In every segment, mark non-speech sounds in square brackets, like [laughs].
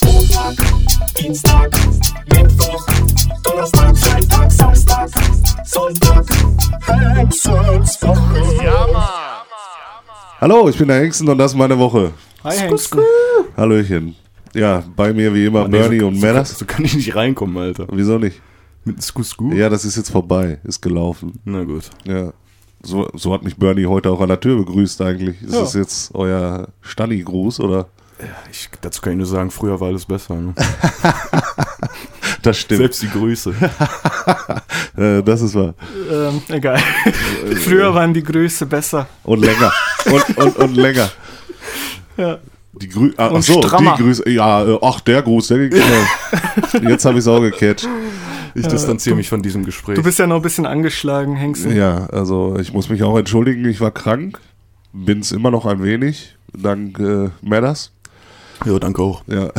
Montag, Dienstag, Mittwoch, Donnerstag, Freitag, Samstag, Sonntag, Hexenswoche. Ja, Mann. Hallo, ich bin der Hengsten und das ist meine Woche. Hi, Hengsten. Hallöchen. Ja, bei mir wie immer Oh, nee, Bernie so, und so. So kann ich nicht reinkommen, Alter. Wieso nicht? Mit Sku Sku? Ja, das ist jetzt vorbei. Ist gelaufen. Na gut. Ja. So, so hat mich Bernie heute auch an der Tür begrüßt eigentlich. Ist Ja. das jetzt euer Stanni-Gruß oder? Ich, dazu kann ich nur sagen, früher war alles besser. Ne? [laughs] Das stimmt. Selbst die Grüße. [laughs] Das ist wahr. Ähm, egal. [laughs] Früher waren die Grüße besser. Und länger. und, und, und länger. Ja. Die Grü ah, Und ach so, strammer. die Grüße. Ja, äh, ach, der Gruß, der ging schnell. Jetzt habe ich es auch gecatcht. Ich distanziere mich von diesem Gespräch. Du bist ja noch ein bisschen angeschlagen, Hengsten. Ja, also ich muss mich auch entschuldigen, ich war krank. Bin es immer noch ein wenig, dank äh, Madders. Ja, danke auch. Ja.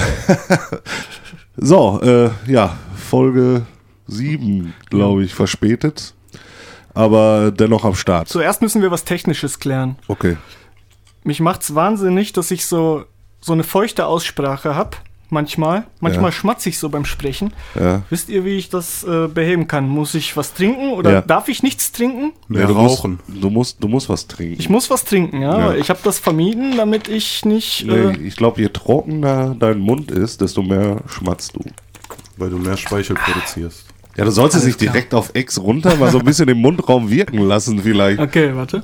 [laughs] so, äh, ja, Folge 7, glaube ich, verspätet. Aber dennoch am Start. Zuerst müssen wir was Technisches klären. Okay. Mich macht's wahnsinnig, dass ich so, so eine feuchte Aussprache hab. Manchmal. Manchmal Ja. schmatze ich so beim Sprechen. Ja. Wisst ihr, wie ich das äh, beheben kann? Muss ich was trinken oder Ja. darf ich nichts trinken? Mehr du rauchen. Musst, du, musst, du musst was trinken. Ich muss was trinken, ja. Ja. Ich habe das vermieden, damit ich nicht. nee, Äh, ich glaube, je trockener dein Mund ist, desto mehr schmatzt du. Weil du mehr Speichel produzierst. Ja, du sollst es nicht klar. direkt auf Ex runter, mal so ein bisschen im Mundraum wirken lassen vielleicht. okay, warte.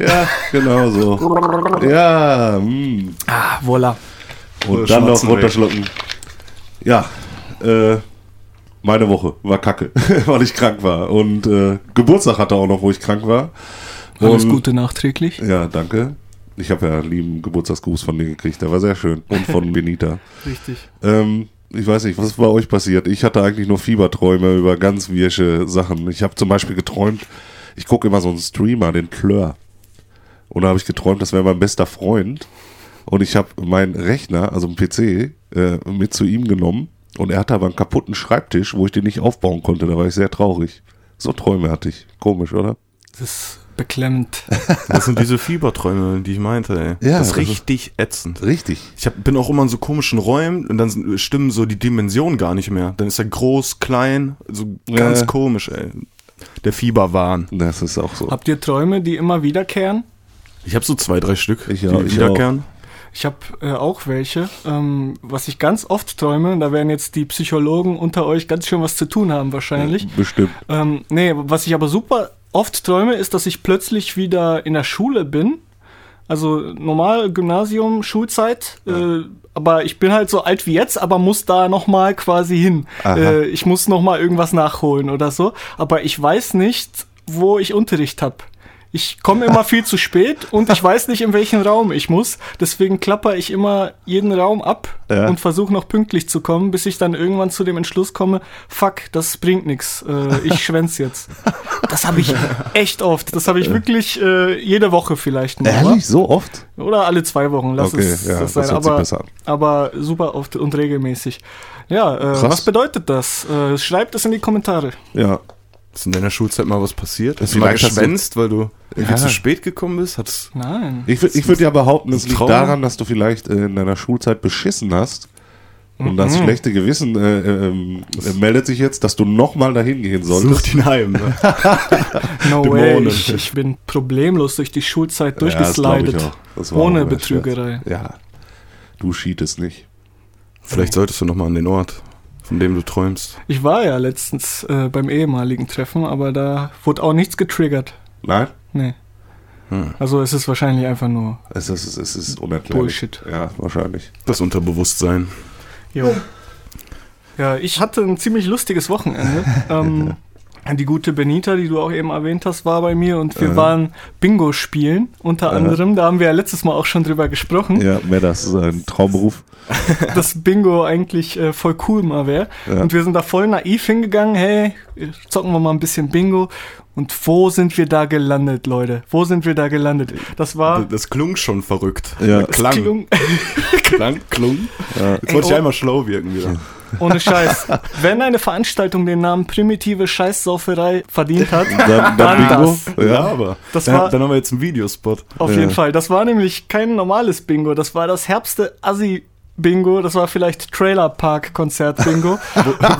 Ja, genau so. Ja, mm. Ah, voilà. Und Oder dann noch runterschlucken. Ja, äh, meine Woche war kacke, [laughs] weil ich krank war. Und äh, Geburtstag hatte auch noch, wo ich krank war. Alles Und- Gute nachträglich. Ja, danke. Ich habe ja einen lieben Geburtstagsgruß von dir gekriegt, der war sehr schön. Und von [laughs] Benita. Richtig. Ähm, ich weiß nicht, was ist bei euch passiert? Ich hatte eigentlich nur Fieberträume über ganz wirsche Sachen. Ich habe zum Beispiel geträumt, ich gucke immer so einen Streamer, den Klör. Und da habe ich geträumt, das wäre mein bester Freund. Und ich habe meinen Rechner, also einen PC, äh, mit zu ihm genommen. Und er hatte aber einen kaputten Schreibtisch, wo ich den nicht aufbauen konnte. Da war ich sehr traurig. So Träume hatte ich. Komisch, oder? Das ist beklemmend. [laughs] Das sind diese Fieberträume, die ich meinte, ey. Ja, das das ist richtig ätzend. Richtig. Ich hab, bin auch immer in so komischen Räumen und dann sind- stimmen so die Dimensionen gar nicht mehr. Dann ist er groß, klein, so ganz komisch, ey. Der Fieberwahn. Das ist auch so. Habt ihr Träume, die immer wiederkehren? Ich habe so zwei, drei Stück, Ich die auch, ich wiederkehren. Ich habe äh, auch welche. Ähm, was ich ganz oft träume, da werden jetzt die Psychologen unter euch ganz schön was zu tun haben wahrscheinlich. Bestimmt. Ähm, nee, was ich aber super oft träume, ist, dass ich plötzlich wieder in der Schule bin. Also normal Gymnasium, Schulzeit. Äh, aber ich bin halt so alt wie jetzt, aber muss da nochmal quasi hin. Äh, ich muss nochmal irgendwas nachholen oder so. Aber ich weiß nicht, wo ich Unterricht habe. Ich komme immer viel zu spät und ich weiß nicht, in welchen Raum ich muss. Deswegen klapper ich immer jeden Raum ab Ja. und versuche noch pünktlich zu kommen, bis ich dann irgendwann zu dem Entschluss komme, fuck, das bringt nichts. Äh, ich schwänz jetzt. Das habe ich echt oft. Das habe ich wirklich äh, jede Woche vielleicht mal. Ehrlich? So oft? Oder alle zwei Wochen, lass Okay, es ja, das das sein. sich aber, aber super oft und regelmäßig. Ja, äh, was bedeutet das? Äh, schreibt es in die Kommentare. Ja. Ist in deiner Schulzeit mal was passiert? Hast du Vielleicht mal geschwänzt, weil du irgendwie Ja. zu spät gekommen bist? Hat's, Nein. Ich, ich würde ja behaupten, es liegt daran, dass du vielleicht äh, in deiner Schulzeit beschissen hast. Und das Mhm. schlechte Gewissen äh, ähm, äh, meldet sich jetzt, dass du nochmal dahin gehen solltest. sucht ihn heim. Ne? [laughs] No Dämonen. way. Ich, ich bin problemlos durch die Schulzeit Ja, das glaub ich durchgeslidet. auch. Das war ohne Betrügerei. Ja, du cheatest nicht. Vielleicht solltest du noch mal an den Ort, von dem du träumst. Ich war ja letztens äh, beim ehemaligen Treffen, aber da wurde auch nichts getriggert. Nein? Nee. Hm. Also es ist wahrscheinlich einfach nur Es ist, es ist unerklärlich. Bullshit. Ja, wahrscheinlich. Das Unterbewusstsein. Jo. Ja, ich hatte ein ziemlich lustiges Wochenende. [laughs] ähm, die gute Benita, die du auch eben erwähnt hast, war bei mir und wir Aha. waren Bingo spielen, unter Aha. anderem. Da haben wir ja letztes Mal auch schon drüber gesprochen, Ja, mehr das ist ein Traumberuf. [laughs] dass Bingo eigentlich äh, voll cool mal wäre. Ja. Und wir sind da voll naiv hingegangen, hey, zocken wir mal ein bisschen Bingo. Und wo sind wir da gelandet, Leute? Wo sind wir da gelandet? Das war. Das klung schon verrückt. Ja. Klang. Klung- Klang, [laughs] klung. Ja. Jetzt wollte ich oh. einmal schlau wirken wieder. Ohne Scheiß. Wenn eine Veranstaltung den Namen primitive Scheißsauferei verdient hat, Dann, dann Bingo. das. Ja. aber Das dann, war- dann haben wir jetzt einen Videospot. auf jeden Fall. Das war nämlich kein normales Bingo, das war das herbste Assi Bingo, das war vielleicht Trailer Park Konzert Bingo.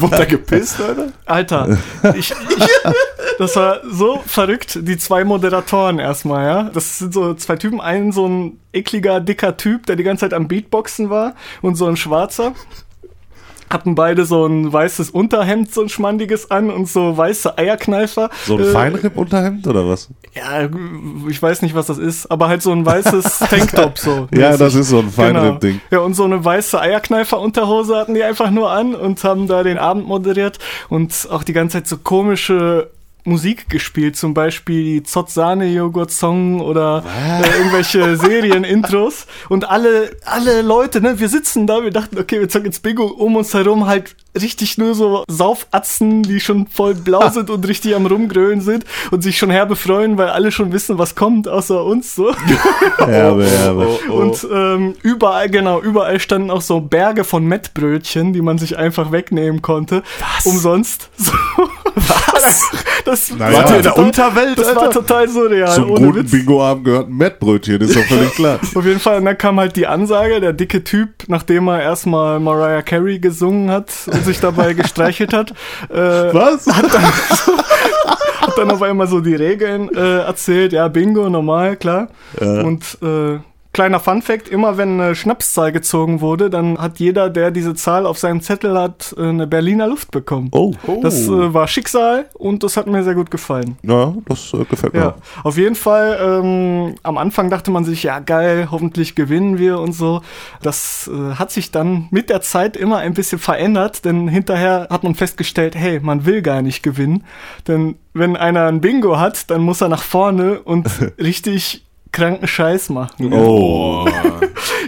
Wurde da gepisst, Alter? Alter, ich, ich, das war so verrückt, die zwei Moderatoren erstmal, ja. Das sind so zwei Typen, ein so ein ekliger, dicker Typ, der die ganze Zeit am Beatboxen war und so ein schwarzer. Hatten beide so ein weißes Unterhemd, so ein schmandiges an und so weiße Eierkneifer. So ein Äh, Feinripp-Unterhemd oder was? Ja, ich weiß nicht, was das ist, aber halt so ein weißes [laughs] Tanktop so. Ja, mäßig. das ist so ein Genau. Feinripp-Ding. Ja, und so eine weiße Eierkneifer-Unterhose hatten die einfach nur an und haben da den Abend moderiert und auch die ganze Zeit so komische Musik gespielt, zum Beispiel die Zott-Sahne-Joghurt-Song oder äh, irgendwelche [laughs] Serien-Intros. Und alle, alle Leute, ne, wir sitzen da, wir dachten, okay, wir zocken jetzt Bingo um uns herum, halt richtig nur so Saufatzen, die schon voll blau [laughs] sind und richtig am Rumgrölen sind und sich schon herbe freuen, weil alle schon wissen, was kommt, außer uns so. [laughs] Herbe, herbe. Oh, Und ähm, überall, genau, überall standen auch so Berge von Mettbrötchen, die man sich einfach wegnehmen konnte. Was? Umsonst. So. Was? Das, Naja. war in der Unterwelt, Das war Alter? total surreal. Zum ohne guten. Bingo-Abend gehört ein Mettbrötchen, ist doch völlig klar. [laughs] Auf jeden Fall, und dann kam halt die Ansage, der dicke Typ, nachdem er erstmal Mariah Carey gesungen hat und sich dabei gestreichelt hat, [laughs] äh, Was? [laughs] hat dann auf einmal so die Regeln äh, erzählt. Ja, Bingo, normal, klar. Ja. Und äh, kleiner Fun-Fact, immer wenn eine Schnapszahl gezogen wurde, dann hat jeder, der diese Zahl auf seinem Zettel hat, äh, eine Berliner Luft bekommen. Oh. Das äh, war Schicksal und das hat mir sehr gut gefallen. Ja, das äh, gefällt mir. Ja, auf jeden Fall. Ähm, am Anfang dachte man sich, ja geil, hoffentlich gewinnen wir und so. Das äh, hat sich dann mit der Zeit immer ein bisschen verändert, denn hinterher hat man festgestellt, hey, man will gar nicht gewinnen, denn wenn einer ein Bingo hat, dann muss er nach vorne und [laughs] richtig kranken Scheiß machen. Oh. [laughs]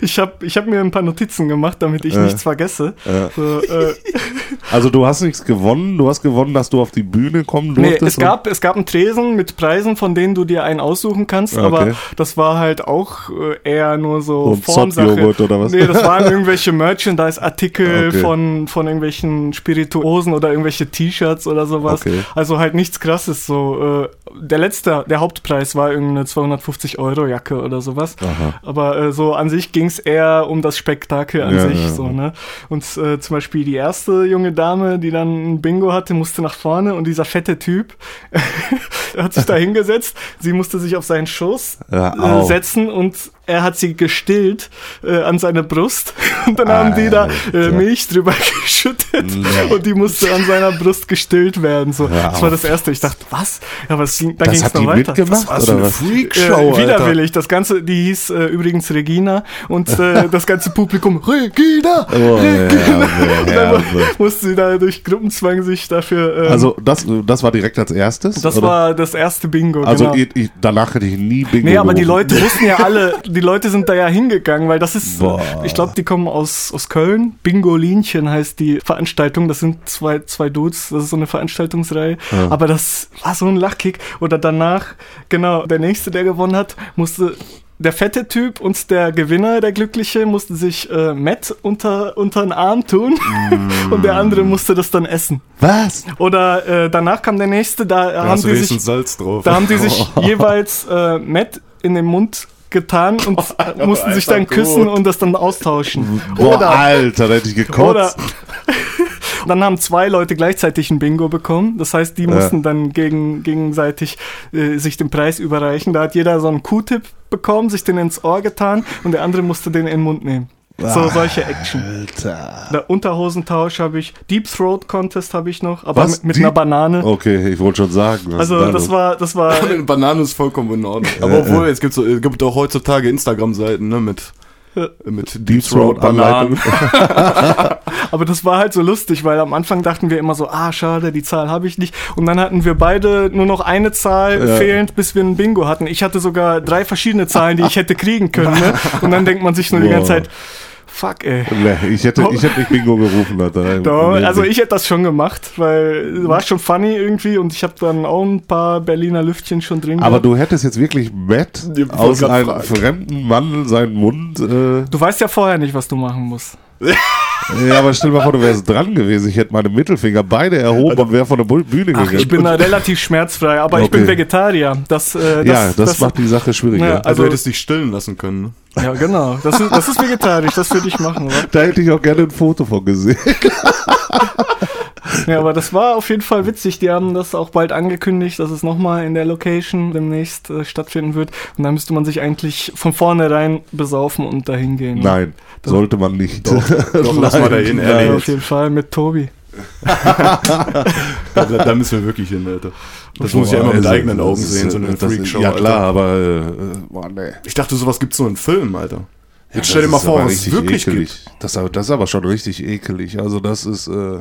Ich habe ich hab mir ein paar Notizen gemacht, damit ich Äh. nichts vergesse. So, äh, [laughs] Also du hast nichts gewonnen, du hast gewonnen, dass du auf die Bühne kommen Nee, durftest. es gab, es gab einen Tresen mit Preisen, von denen du dir einen aussuchen kannst, Okay. aber das war halt auch äh, eher nur so ein Formsache. Oder was? Nee, das waren [laughs] irgendwelche Merchandise-Artikel Okay. von, von irgendwelchen Spirituosen oder irgendwelche T-Shirts oder sowas. Okay. Also halt nichts krasses so. Äh, der letzte, der Hauptpreis war irgendeine 250 Euro Jacke oder sowas. Aha. Aber äh, so an sich ging es eher um das Spektakel an Ja, sich. ja. So, ne? Und äh, zum Beispiel die erste junge Dame, die dann ein Bingo hatte, musste nach vorne und dieser fette Typ [laughs] hat sich da hingesetzt. Sie musste sich auf seinen Schoß äh, setzen und er hat sie gestillt äh, an seine Brust. [laughs] Und dann haben die da äh, Alter. Milch drüber [laughs] geschüttet Nee. und die musste an seiner Brust gestillt werden. So. Hör Das war das Erste. Ich dachte, was? Ja, aber es ging, Das ging es noch die weiter. mitgemacht Was für oder eine was? Freakshow, Äh, Alter. widerwillig. Das Ganze, die hieß äh, übrigens Regina und äh, [laughs] das ganze Publikum, Regina! Oh, Regina! herbe, Und dann herbe. musste sie da durch Gruppenzwang sich dafür. Ähm, Also das, das war direkt als erstes? das oder? war das erste Bingo. Also genau. ich, ich, danach hätte ich nie Bingo Nee, aber die gerufen. Leute wussten ja alle, die Leute sind da ja hingegangen, weil das ist, Boah. ich glaube, die kommen aus, aus Köln. Bingolinchen heißt die Veranstaltung. Das sind zwei, zwei Dudes, das ist so eine Veranstaltungsreihe. Aber das war so ein Lachkick. Oder danach, genau, der nächste, der gewonnen hat, musste. Der fette Typ und der Gewinner, der Glückliche, mussten sich äh, Matt unter, unter den Arm tun und der andere musste das dann essen. Was? Oder äh, danach kam der nächste, da Da haben die sich Salz drauf. da haben die sich [laughs] jeweils äh, Matt in den Mund getan und äh, mussten sich dann küssen gut. und das dann austauschen. Boah, Oder, Alter, da hätte ich gekotzt. oder [laughs] dann haben zwei Leute gleichzeitig ein Bingo bekommen. Das heißt, die mussten dann gegen, gegenseitig äh, sich den Preis überreichen. Da hat jeder so einen Q-Tip bekommen, sich den ins Ohr getan und der andere musste den in den Mund nehmen. So solche Action. Alter. Der Unterhosentausch habe ich, Deep Throat Contest habe ich noch, aber Was? mit, mit Deep- einer Banane. Okay, ich wollte schon sagen. was Also da das los? war, das war Eine Banane ist vollkommen in Ordnung. Aber obwohl, es gibt, so, es gibt auch heutzutage Instagram-Seiten, ne, mit, mit Deep Throat Anleitung. [laughs] Aber das war halt so lustig, weil am Anfang dachten wir immer so, ah, schade, die Zahl habe ich nicht. Und dann hatten wir beide nur noch eine Zahl Ja. fehlend, bis wir ein Bingo hatten. Ich hatte sogar drei verschiedene Zahlen, die ich hätte kriegen können. Ne? [laughs] Und dann denkt man sich nur die Boah. ganze Zeit, fuck, ey. Nee, ich hätte, ich hätte nicht Bingo gerufen, Alter. [laughs] Doch, Nee, also ich hätte das schon gemacht, weil war schon funny irgendwie und ich habe dann auch ein paar Berliner Lüftchen schon drin. Aber gehabt. du hättest jetzt wirklich Matt Ich aus einem fragen. fremden Mann seinen Mund. Äh, du weißt ja vorher nicht, was du machen musst. [laughs] Ja, aber stell dir mal vor, du wärst dran gewesen. Ich hätte meine Mittelfinger beide erhoben und wäre von der Bühne Ach, gegangen. ich bin da relativ schmerzfrei, aber ich bin Okay. Vegetarier. Das, äh, das, ja, das, macht die Sache schwieriger. Ja, Also, Also- du hättest dich stillen lassen können. Ne? Ja, genau. Das ist, das ist vegetarisch, das würde ich machen. Oder? da hätte ich auch gerne ein Foto von gesehen. [laughs] Ja, aber das war auf jeden Fall witzig. Die haben das auch bald angekündigt, dass es nochmal in der Location demnächst äh, stattfinden wird. Und da müsste man sich eigentlich von vornherein besaufen und dahin gehen. Nein, sollte man nicht. Doch, [laughs] lass mal dahin, Ja, ehrlich. auf jeden Fall mit Tobi. [laughs] Da, da müssen wir wirklich hin, Alter. Das muss ich ja immer mit Also, eigenen Augen das sehen, so eine das- Freakshow. Ja klar, Alter. aber äh, boah, nee. Ich dachte, sowas gibt's nur in Filmen, Alter. Jetzt Das stell dir mal vor, was es wirklich ekelig. gibt. Das, das ist aber schon richtig ekelig. Also das ist äh,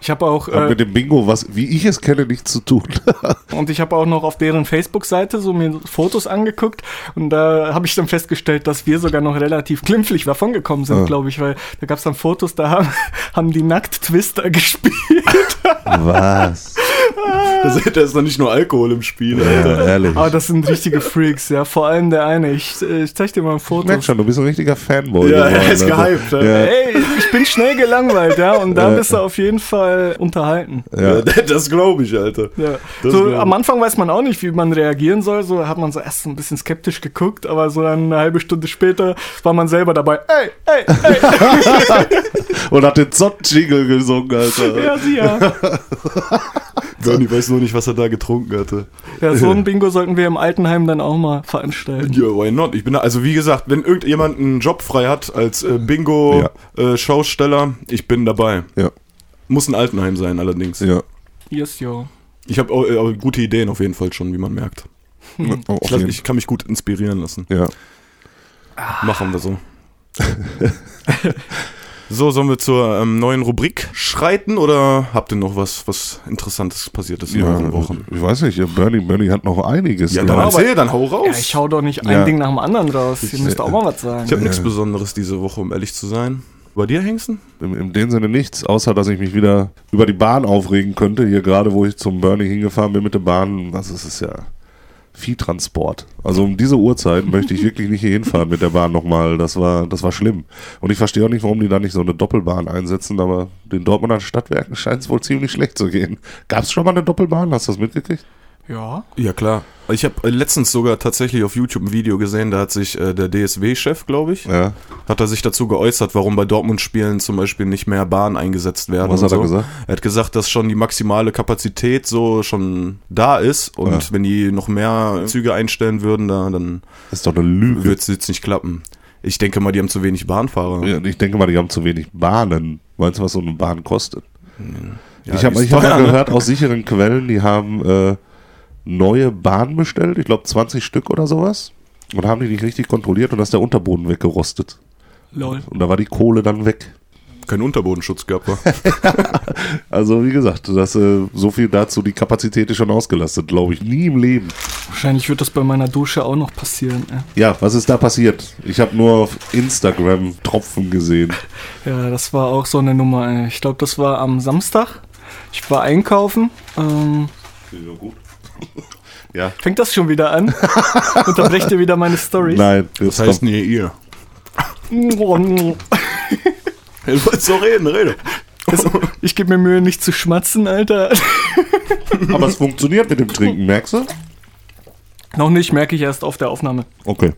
Ich habe auch hat äh, mit dem Bingo was, wie ich es kenne, nichts zu tun. [laughs] und ich habe auch noch auf deren Facebook-Seite so mir Fotos angeguckt und da habe ich dann festgestellt, dass wir sogar noch relativ glimpflich davongekommen sind, Ah. glaube ich, weil da gab es dann Fotos, da [laughs] haben, haben die nackt Twister [laughs] gespielt. was? [laughs] Da ist- da ist doch nicht nur Alkohol im Spiel, Alter. Ja, ehrlich. Aber das sind richtige Freaks, ja. Vor allem der eine. Ich, ich zeig dir mal ein Ich Foto. merk schon, du bist ein richtiger Fanboy. Ja, er geworden, ist Alter. gehypt. Ja. Ja. Ey, ich bin schnell gelangweilt, ja, und da Ja. bist du auf jeden Fall unterhalten. Ja. [laughs] Das glaube ich, Alter. Ja. Das So, glaub am ich. Anfang weiß man auch nicht, wie man reagieren soll. So hat man so erst so ein bisschen skeptisch geguckt, aber so dann eine halbe Stunde später war man selber dabei. Ey, ey, ey, [laughs] Und hat den Zott-Jingle gesungen, Alter. ja, sie ja. Bernie weiß nur nicht, was er da getrunken hatte. Ja, so ein [laughs] Bingo sollten wir im Altenheim dann auch mal veranstalten. Ja, why not? Ich bin da, also wie gesagt, wenn irgendjemand einen Job frei hat als äh, Bingo-Schausteller, ich bin dabei. Ja, Muss ein Altenheim sein, allerdings. ja. Yes, yo. Ich habe äh, gute Ideen auf jeden Fall schon, wie man merkt. Oh, Ich, lass, ich kann mich gut inspirieren lassen. ja. Machen wir so. [laughs] [laughs] so, sollen wir zur ähm, neuen Rubrik schreiten oder habt ihr noch was, was Interessantes passiert ist in Ja, euren Wochen? ich weiß nicht, Bernie, Bernie hat noch einiges. Ja, dann ich. erzähl, dann hau raus. Ja, ich hau doch nicht ein Ja. Ding nach dem anderen raus. Ihr müsst auch mal was sagen. Ich habe nichts Besonderes diese Woche, um ehrlich zu sein. Bei dir, Hengsten? In, in dem Sinne nichts, außer dass ich mich wieder über die Bahn aufregen könnte. Hier gerade, wo ich zum Bernie hingefahren bin mit der Bahn, das ist es ja Viehtransport. Also um diese Uhrzeit möchte ich wirklich nicht hier hinfahren mit der Bahn nochmal. Das war, das war schlimm. Und ich verstehe auch nicht, warum die da nicht so eine Doppelbahn einsetzen, aber den Dortmunder Stadtwerken scheint es wohl ziemlich schlecht zu gehen. Gab es schon mal eine Doppelbahn? Hast du das mitgekriegt? Ja. Ja, klar. Ich habe äh, letztens sogar tatsächlich auf YouTube ein Video gesehen, da hat sich äh, der DSW-Chef, glaube ich, Ja. hat er sich dazu geäußert, warum bei Dortmund-Spielen zum Beispiel nicht mehr Bahnen eingesetzt werden. Was und hat er so. gesagt? Er hat gesagt, dass schon die maximale Kapazität so schon da ist und Ja. wenn die noch mehr Züge einstellen würden, da, dann Das ist doch eine Lüge. wird es jetzt nicht klappen. Ich denke mal, die haben zu wenig Bahnfahrer. Ja, Ich denke mal, die haben zu wenig Bahnen. Meinst du, was so eine Bahn kostet? Ja, ich habe hab mal ne? gehört aus sicheren Quellen, die haben äh, neue Bahnen bestellt, ich glaube 20 Stück oder sowas. Und haben die nicht richtig kontrolliert und da ist der Unterboden weggerostet. Lol. Und da war die Kohle dann weg. Kein Unterbodenschutz gehabt. wa? [laughs] Also wie gesagt, das, äh, so viel dazu, die Kapazität ist schon ausgelastet, glaube ich. Nie im Leben. Wahrscheinlich wird das bei meiner Dusche auch noch passieren. Ey. Ja, was ist da passiert? Ich habe nur auf Instagram Tropfen gesehen. [laughs] Ja, das war auch so eine Nummer. Ey. Ich glaube, das war am Samstag. Ich war einkaufen. Ähm, Ja, gut. [laughs] ja. fängt das schon wieder an? Unterbrecht ihr wieder meine Story? Nein, Das heißt, nee, ihr. Du [laughs] wolltest so reden, rede. Ich gebe mir Mühe, nicht zu schmatzen, Alter. aber es funktioniert mit dem Trinken, merkst du? Noch nicht, merke ich erst auf der Aufnahme. Okay.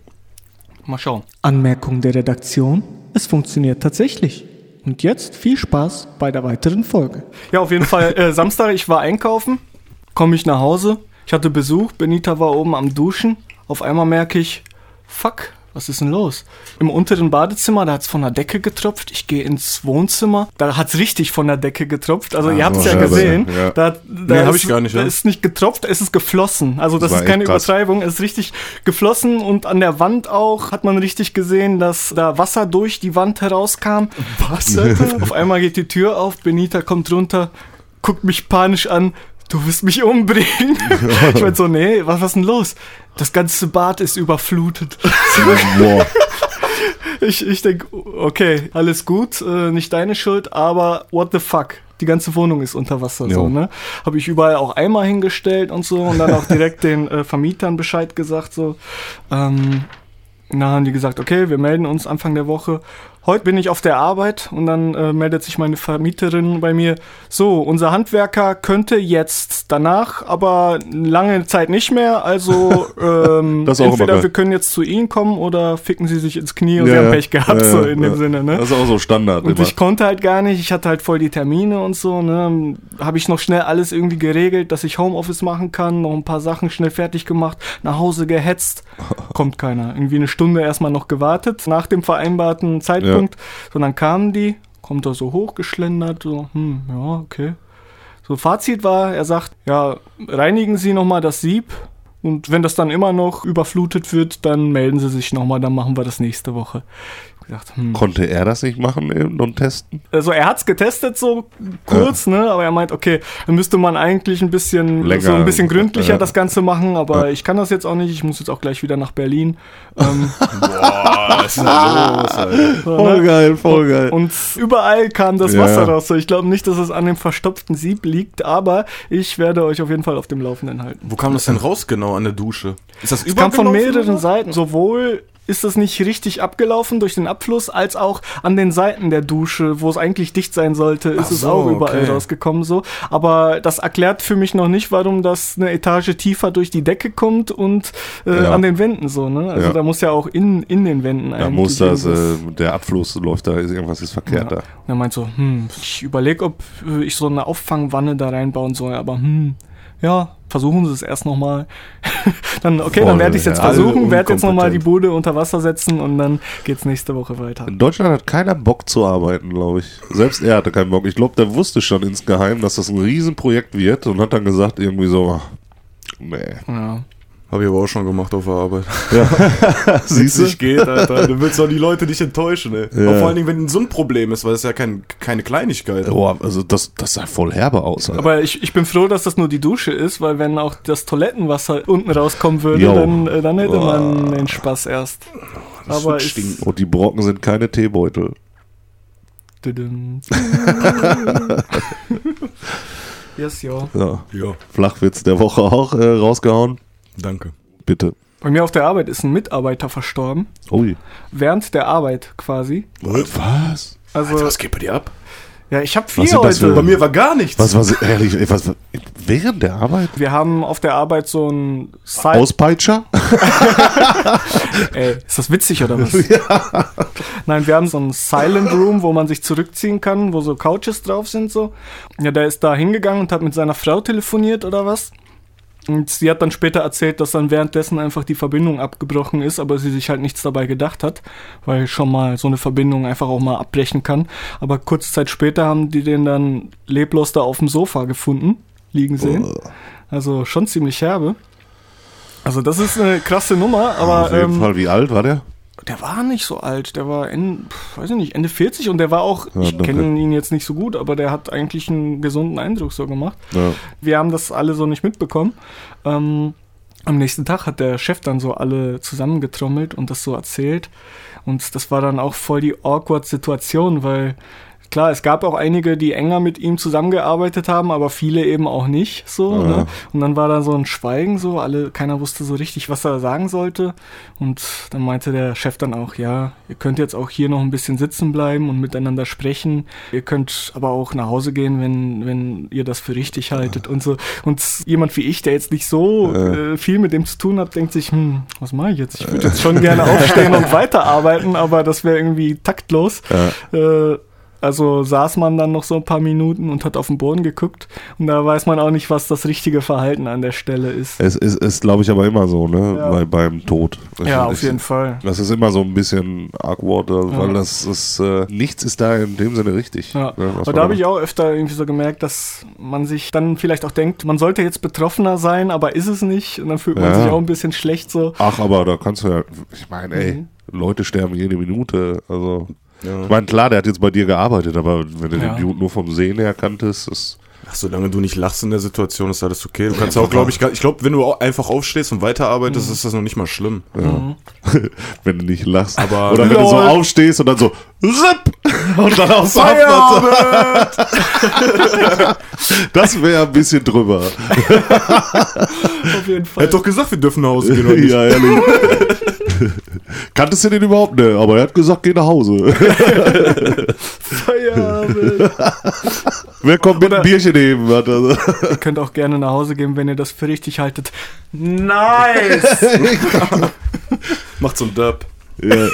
Mal schauen. Anmerkung der Redaktion. Es funktioniert tatsächlich. Und jetzt viel Spaß bei der weiteren Folge. Ja, auf jeden Fall. Äh, Samstag, ich war einkaufen, komme ich nach Hause. Ich hatte Besuch, Benita war oben am Duschen. Auf einmal merke ich, fuck, was ist denn los? Im unteren Badezimmer, da hat es von der Decke getropft. Ich gehe ins Wohnzimmer, da hat es richtig von der Decke getropft. Also ihr habt es ja gesehen. ja. Da, da Nee, hab ist- ich gar nicht, Da ja. ist nicht getropft, es ist geflossen. Also das, Das ist keine. Übertreibung. Es ist richtig geflossen und an der Wand auch hat man richtig gesehen, dass da Wasser durch die Wand herauskam. Was? [laughs] Auf einmal geht die Tür auf, Benita kommt runter, guckt mich panisch an. Du wirst mich umbringen. [laughs] ich mein so, nee, was, was ist denn los? Das ganze Bad ist überflutet. [laughs] Boah. Ich, ich denke, okay, alles gut, äh, nicht deine Schuld, aber what the fuck? Die ganze Wohnung ist unter Wasser, so, ne? Habe ich überall auch Eimer hingestellt und so und dann auch direkt [laughs] den äh, Vermietern Bescheid gesagt, so. Ähm, na, haben die gesagt, okay, wir melden uns Anfang der Woche. Heute bin ich auf der Arbeit und dann äh, meldet sich meine Vermieterin bei mir. So, unser Handwerker könnte jetzt danach, aber lange Zeit nicht mehr. Also [laughs] ähm, entweder wir können jetzt zu Ihnen kommen oder ficken Sie sich ins Knie und Ja, Sie haben. Pech gehabt, Ja, so ja, in dem ja. Sinne. Ne? Das ist auch so Standard Und immer. ich konnte halt gar nicht, ich hatte halt voll die Termine und so, ne? Habe ich noch schnell alles irgendwie geregelt, dass ich Homeoffice machen kann, noch ein paar Sachen schnell fertig gemacht, nach Hause gehetzt. [laughs] Kommt keiner. Irgendwie eine Stunde erstmal noch gewartet, nach dem vereinbarten Zeitpunkt. So, dann kamen die, kommt da so hochgeschlendert, so, hm, ja, okay. So, Fazit war, er sagt, ja, reinigen Sie nochmal das Sieb. Und wenn das dann immer noch überflutet wird, dann melden Sie sich nochmal, dann machen wir das nächste Woche. Gedacht, hm, Konnte er das nicht machen eben und testen? also er hat's getestet so kurz, ne, aber er meint, okay, dann müsste man eigentlich ein bisschen Länger. so ein bisschen gründlicher Ja. das Ganze machen, aber ich kann das jetzt auch nicht, ich muss jetzt auch gleich wieder nach Berlin. Ähm, [laughs] Boah, was ist da los, Alter? ne? geil, voll geil. Und überall kam das Ja. Wasser raus. So, ich glaube nicht, dass es an dem verstopften Sieb liegt, aber ich werde euch auf jeden Fall auf dem Laufenden halten. Wo kam das denn raus genau an der Dusche? Ist das Es kam von mehreren oder? Seiten. Sowohl ist es nicht richtig abgelaufen durch den Abfluss, als auch an den Seiten der Dusche, wo es eigentlich dicht sein sollte, ist Ach es so, auch überall okay. rausgekommen so. Aber das erklärt für mich noch nicht, warum das eine Etage tiefer durch die Decke kommt und äh, Ja. an den Wänden so. Ne? Also Ja. da muss ja auch in, in den Wänden Da eigentlich muss das, äh, der Abfluss läuft da, ist irgendwas ist verkehrt ja. da. Und er meint so, hm, ich überlege, ob äh, ich so eine Auffangwanne da reinbauen soll, aber hm, ja, versuchen Sie es erst nochmal. [laughs] dann, okay, Voll, dann werde ich es jetzt versuchen, werde jetzt nochmal die. Bude unter Wasser setzen und dann geht's nächste Woche weiter. In Deutschland hat keiner Bock zu arbeiten, glaube ich. Selbst er hatte keinen Bock. Ich glaube, der wusste schon insgeheim, dass das ein Riesenprojekt wird und hat dann gesagt irgendwie so, ach, nee. Ja. Hab ich aber auch schon gemacht auf der Arbeit. [laughs] Siehst du? nicht geht, Alter. Du willst doch die Leute nicht enttäuschen, ey. Ja. Vor allen Dingen, wenn so ein Problem ist, weil es ja kein, keine Kleinigkeit. Boah, also das, das sah voll herbe aus. Alter. Aber ich, ich bin froh, dass das nur die Dusche ist, weil wenn auch das Toilettenwasser unten rauskommen würde, dann, äh, dann hätte Boah. man den Spaß erst. Das Aber wird ist, stinken. Und die Brocken sind keine Teebeutel. [laughs] Yes, ja. Ja. Ja, Flachwitz der Woche auch äh, rausgehauen. Danke. Bitte. Bei mir auf der Arbeit ist ein Mitarbeiter verstorben. Ui. Während der Arbeit quasi. Was? Also, Was geht bei dir ab? ja, ich habe Was vier sind das heute. für- Bei mir war gar nichts. Was, was, ehrlich, ey, was, während der Arbeit? Wir haben auf der Arbeit so ein Side Auspeitscher? [laughs] Ey, ist das witzig oder was? [laughs] Nein, wir haben so einen Silent Room, wo man sich zurückziehen kann, wo so Couches drauf sind so. Ja, der ist da hingegangen und hat mit seiner Frau telefoniert oder was. Und sie hat dann später erzählt, dass dann währenddessen einfach die Verbindung abgebrochen ist, aber sie sich halt nichts dabei gedacht hat, weil schon mal so eine Verbindung einfach auch mal abbrechen kann. Aber kurze Zeit später haben die den dann leblos da auf dem Sofa gefunden, liegen sehen. Also schon ziemlich herbe. Also das ist eine krasse Nummer, aber Auf jeden ähm, Fall, wie alt war der? Der war nicht so alt, der war Ende, pf, weiß ich nicht, Ende 40 und der war auch, Ja, ich kenne ihn jetzt nicht so gut, aber der hat eigentlich einen gesunden Eindruck so gemacht. Ja. Wir haben das alle so nicht mitbekommen. Ähm, am nächsten Tag hat der Chef dann so alle zusammengetrommelt und das so erzählt. Und das war dann auch voll die awkward Situation, weil klar, es gab auch einige, die enger mit ihm zusammengearbeitet haben, aber viele eben auch nicht so. Ja. Ne? Und dann war da so ein Schweigen so, alle, keiner wusste so richtig, was er sagen sollte. Und dann meinte der Chef dann auch, ja, ihr könnt jetzt auch hier noch ein bisschen sitzen bleiben und miteinander sprechen. Ihr könnt aber auch nach Hause gehen, wenn, wenn ihr das für richtig haltet und so. Und jemand wie ich, der jetzt nicht so Ja. äh, viel mit dem zu tun hat, denkt sich, hm, was mache ich jetzt? Ich würde [laughs] jetzt schon gerne aufstehen und weiterarbeiten, aber das wäre irgendwie taktlos. Ja. Äh, also saß man dann noch so ein paar Minuten und hat auf den Boden geguckt und da weiß man auch nicht, was das richtige Verhalten an der Stelle ist. Es ist, ist glaube ich, aber immer so, ne? Ja. Bei, beim Tod. Ich- Ja, auf ich- jeden Fall. Das ist immer so ein bisschen awkward, also, Ja. weil das ist, äh, nichts ist da in dem Sinne richtig. Ja, ne, aber da habe ich auch öfter irgendwie so gemerkt, dass man sich dann vielleicht auch denkt, man sollte jetzt betroffener sein, aber ist es nicht. Und dann fühlt man sich auch ein bisschen schlecht so. Ach, aber da kannst du ja, ich meine, ey, Mhm. Leute sterben jede Minute, also. Ja. Ich meine, klar, der hat jetzt bei dir gearbeitet, aber wenn du Ja. den Dude nur vom Sehen her kanntest, ist. Ach, solange du nicht lachst in der Situation, ist alles okay. Du kannst auch, glaube ich, gar- ich glaube, wenn du einfach aufstehst und weiterarbeitest, ist das noch nicht mal schlimm. [laughs] Wenn du nicht lachst. Aber- Oder wenn du so aufstehst und dann so RIP [laughs] und dann aufs Feierabend! [laughs] Das wäre ein bisschen drüber. Auf jeden Er Fall. hat doch gesagt, wir dürfen nach Hause gehen. nicht? ja, ehrlich. Kanntest du den überhaupt? Ne, aber er hat gesagt, geh nach Hause. Feierabend. Wer kommt mit einem Bierchen nehmen? Hat er so. ihr könnt auch gerne nach Hause gehen, wenn ihr das für richtig haltet. [laughs] Nice! Macht so ein Dub. Ja.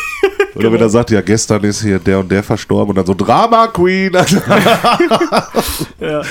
Oder wenn er sagt, ja, gestern ist hier der und der verstorben und dann so Drama Queen. [laughs] ja,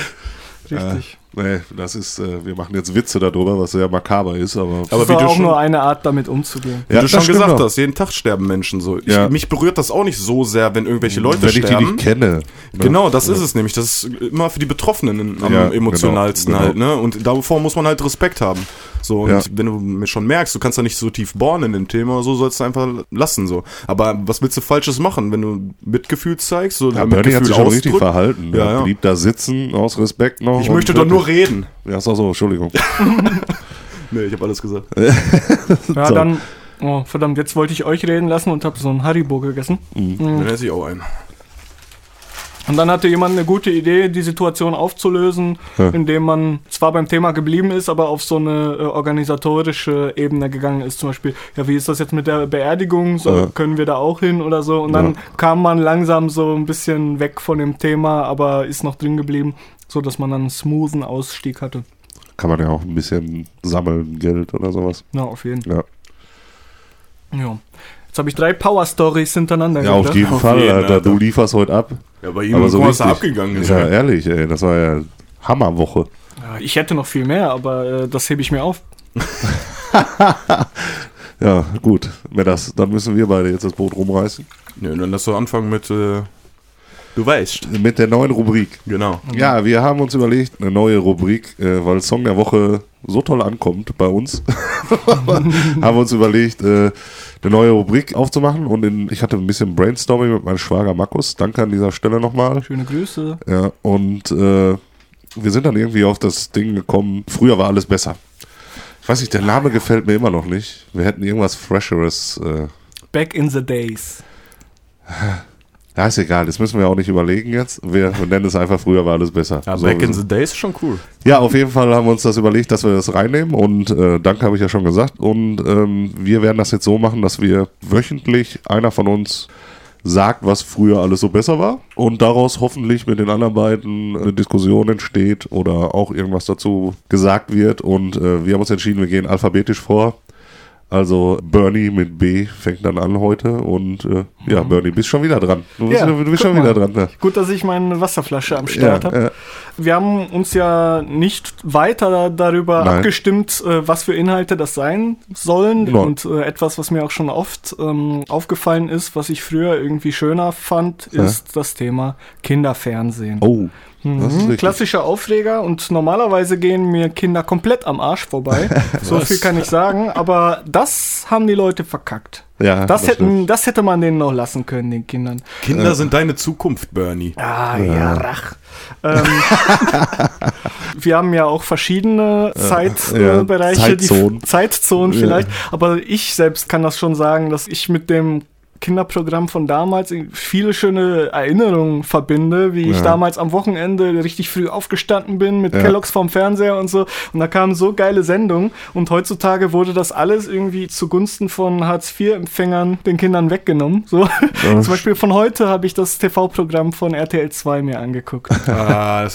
richtig. Nee, das ist, äh, wir machen jetzt Witze darüber, was sehr makaber ist, aber. Aber das wie du auch schon- nur eine Art, damit umzugehen. Wie Ja, du das schon gesagt auch. hast, jeden Tag sterben Menschen so. Ich, Ja. Mich berührt das auch nicht so sehr, wenn irgendwelche Leute wenn ich die sterben. nicht kenne. ne? Genau, das ist es nämlich. Das ist immer für die Betroffenen am Ja, emotionalsten genau, halt, ne? Und davor muss man halt Respekt haben. So, und Ja. wenn du mir schon merkst, du kannst da nicht so tief bohren in dem Thema, so sollst du einfach lassen, so. Aber was willst du Falsches machen, wenn du Mitgefühl zeigst? So, Ja, Bernie hat sich schon richtig verhalten. Ja, Ja, ja. Blieb da sitzen, aus Respekt noch. Ich möchte doch nur reden. Ja, ist auch so, Entschuldigung. [laughs] [laughs] Nee, ich habe alles gesagt. [laughs] Ja, So. dann. Oh, verdammt, jetzt wollte ich euch reden lassen und habe so ein Haribo gegessen. Dann esse ich auch einen. Und dann hatte jemand eine gute Idee, die Situation aufzulösen, Ja. indem man zwar beim Thema geblieben ist, aber auf so eine äh, organisatorische Ebene gegangen ist. Zum Beispiel, ja, wie ist das jetzt mit der Beerdigung? So, Ja. Können wir da auch hin oder so? Und Ja. dann kam man langsam so ein bisschen weg von dem Thema, aber ist noch drin geblieben, so dass man dann einen smoothen Ausstieg hatte. Kann man ja auch ein bisschen sammeln, Geld oder sowas. Ja, auf jeden Fall. Ja, Ja. Jetzt habe ich drei Power Stories hintereinander ja auf jeden Auf Fall, jeden, Alter. Alter. Du lieferst heute ab. Ja, bei ihm, Aber so was da abgegangen ist. Ja, ehrlich, ey. Das war ja Hammerwoche. Ja, Ich hätte noch viel mehr, aber äh, das hebe ich mir auf. [laughs] Ja, gut. Wenn das, dann müssen wir beide jetzt das Boot rumreißen. Ja, dann lass doch anfangen mit, äh, du weißt. Mit der neuen Rubrik. Genau. Ja, wir haben uns überlegt, eine neue Rubrik, äh, weil Song der Woche so toll ankommt bei uns, [laughs] haben wir uns überlegt, äh, eine neue Rubrik aufzumachen. Und in, ich hatte ein bisschen Brainstorming mit meinem Schwager Markus. Danke an dieser Stelle nochmal. Schöne Grüße. Ja, und äh, wir sind dann irgendwie auf das Ding gekommen. Früher war alles besser. Ich weiß nicht, der Name gefällt mir immer noch nicht. Wir hätten irgendwas Fresheres. Äh, Back in the days. Ja, ist egal, das müssen wir auch nicht überlegen jetzt. Wir, nennen es einfach, früher war alles besser. Ja, So, Back in the Days ist schon cool. Ja, auf jeden Fall haben wir uns das überlegt, dass wir das reinnehmen und äh, danke habe ich ja schon gesagt. Und ähm, wir werden das jetzt so machen, dass wir wöchentlich einer von uns sagt, was früher alles so besser war und daraus hoffentlich mit den anderen beiden eine Diskussion entsteht oder auch irgendwas dazu gesagt wird. Und äh, wir haben uns entschieden, wir gehen alphabetisch vor. Also Bernie mit B fängt dann an heute und äh, ja, Bernie, bist schon wieder dran. Du bist, Ja, du bist schon mal. wieder dran. Ne? Gut, dass ich meine Wasserflasche am Ja, Start habe. äh, Wir haben uns ja nicht weiter darüber Nein. abgestimmt, äh, was für Inhalte das sein sollen. Nein. Und äh, etwas, was mir auch schon oft ähm, aufgefallen ist, was ich früher irgendwie schöner fand, Ja. ist das Thema Kinderfernsehen. oh, Mhm. Klassischer Aufreger und normalerweise gehen mir Kinder komplett am Arsch vorbei. [laughs] so viel kann ich sagen. Aber das haben die Leute verkackt. Ja, Das, hätten, stimmt. das hätte man denen noch lassen können, den Kindern. Kinder sind deine Zukunft, Bernie. Ah, ja, Rach. Ähm, [laughs] wir haben ja auch verschiedene ja, Zeitbereiche, Zeitzonen. die Zeitzonen Ja. vielleicht, aber ich selbst kann das schon sagen, dass ich mit dem Kinderprogramm von damals viele schöne Erinnerungen verbinde, wie ich Ja. damals am Wochenende richtig früh aufgestanden bin mit Ja. Kelloggs vom Fernseher und so. Und da kamen so geile Sendungen. Und heutzutage wurde das alles irgendwie zugunsten von Hartz-IV-Empfängern den Kindern weggenommen. So. Zum Beispiel von heute habe ich das TV-Programm von RTL 2 mir angeguckt. [laughs] Ah,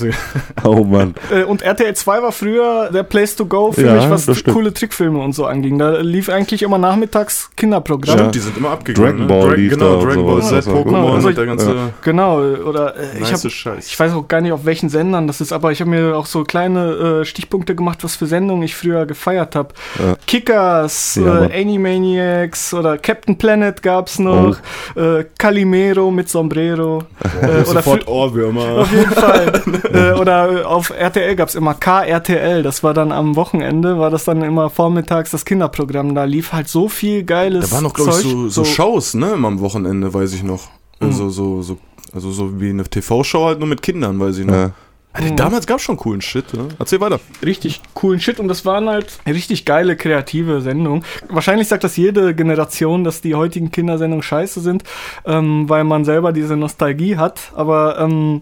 Oh Mann. Äh, und RTL 2 war früher der Place to go für Ja, mich, was stimmt. coole Trickfilme und so anging. Da lief eigentlich immer nachmittags Kinderprogramm. Ja. die sind immer abgegangen. Dragon Ball Dra- lief genau, da Dragon so. Ball Z. Pokémon Also und der ganze Genau, oder äh, ich nice habe Scheiß. ich weiß auch gar nicht, auf welchen Sendern das ist, aber ich habe mir auch so kleine äh, Stichpunkte gemacht, was für Sendungen ich früher gefeiert habe. Ja. Kickers, Ja, äh, Animaniacs oder Captain Planet gab's noch, äh, Calimero mit Sombrero. [laughs] äh, oder Sofort Ohrwürmer. [laughs] auf jeden Fall. [laughs] äh, oder auf RTL gab's immer KRTL, das war dann am Wochenende, war das dann immer vormittags das Kinderprogramm. Da lief halt so viel geiles Da waren noch, glaube ich, Zeug. so, so Shows, ne, immer am Wochenende, weiß ich noch. Also so, so, also so wie eine TV-Show halt nur mit Kindern, weiß ich noch. Ja. Also, Damals gab es schon coolen Shit. Ne? Erzähl weiter. richtig coolen Shit und das waren halt richtig geile kreative Sendungen. Wahrscheinlich sagt das jede Generation, dass die heutigen Kindersendungen scheiße sind, ähm, weil man selber diese Nostalgie hat. Aber ähm,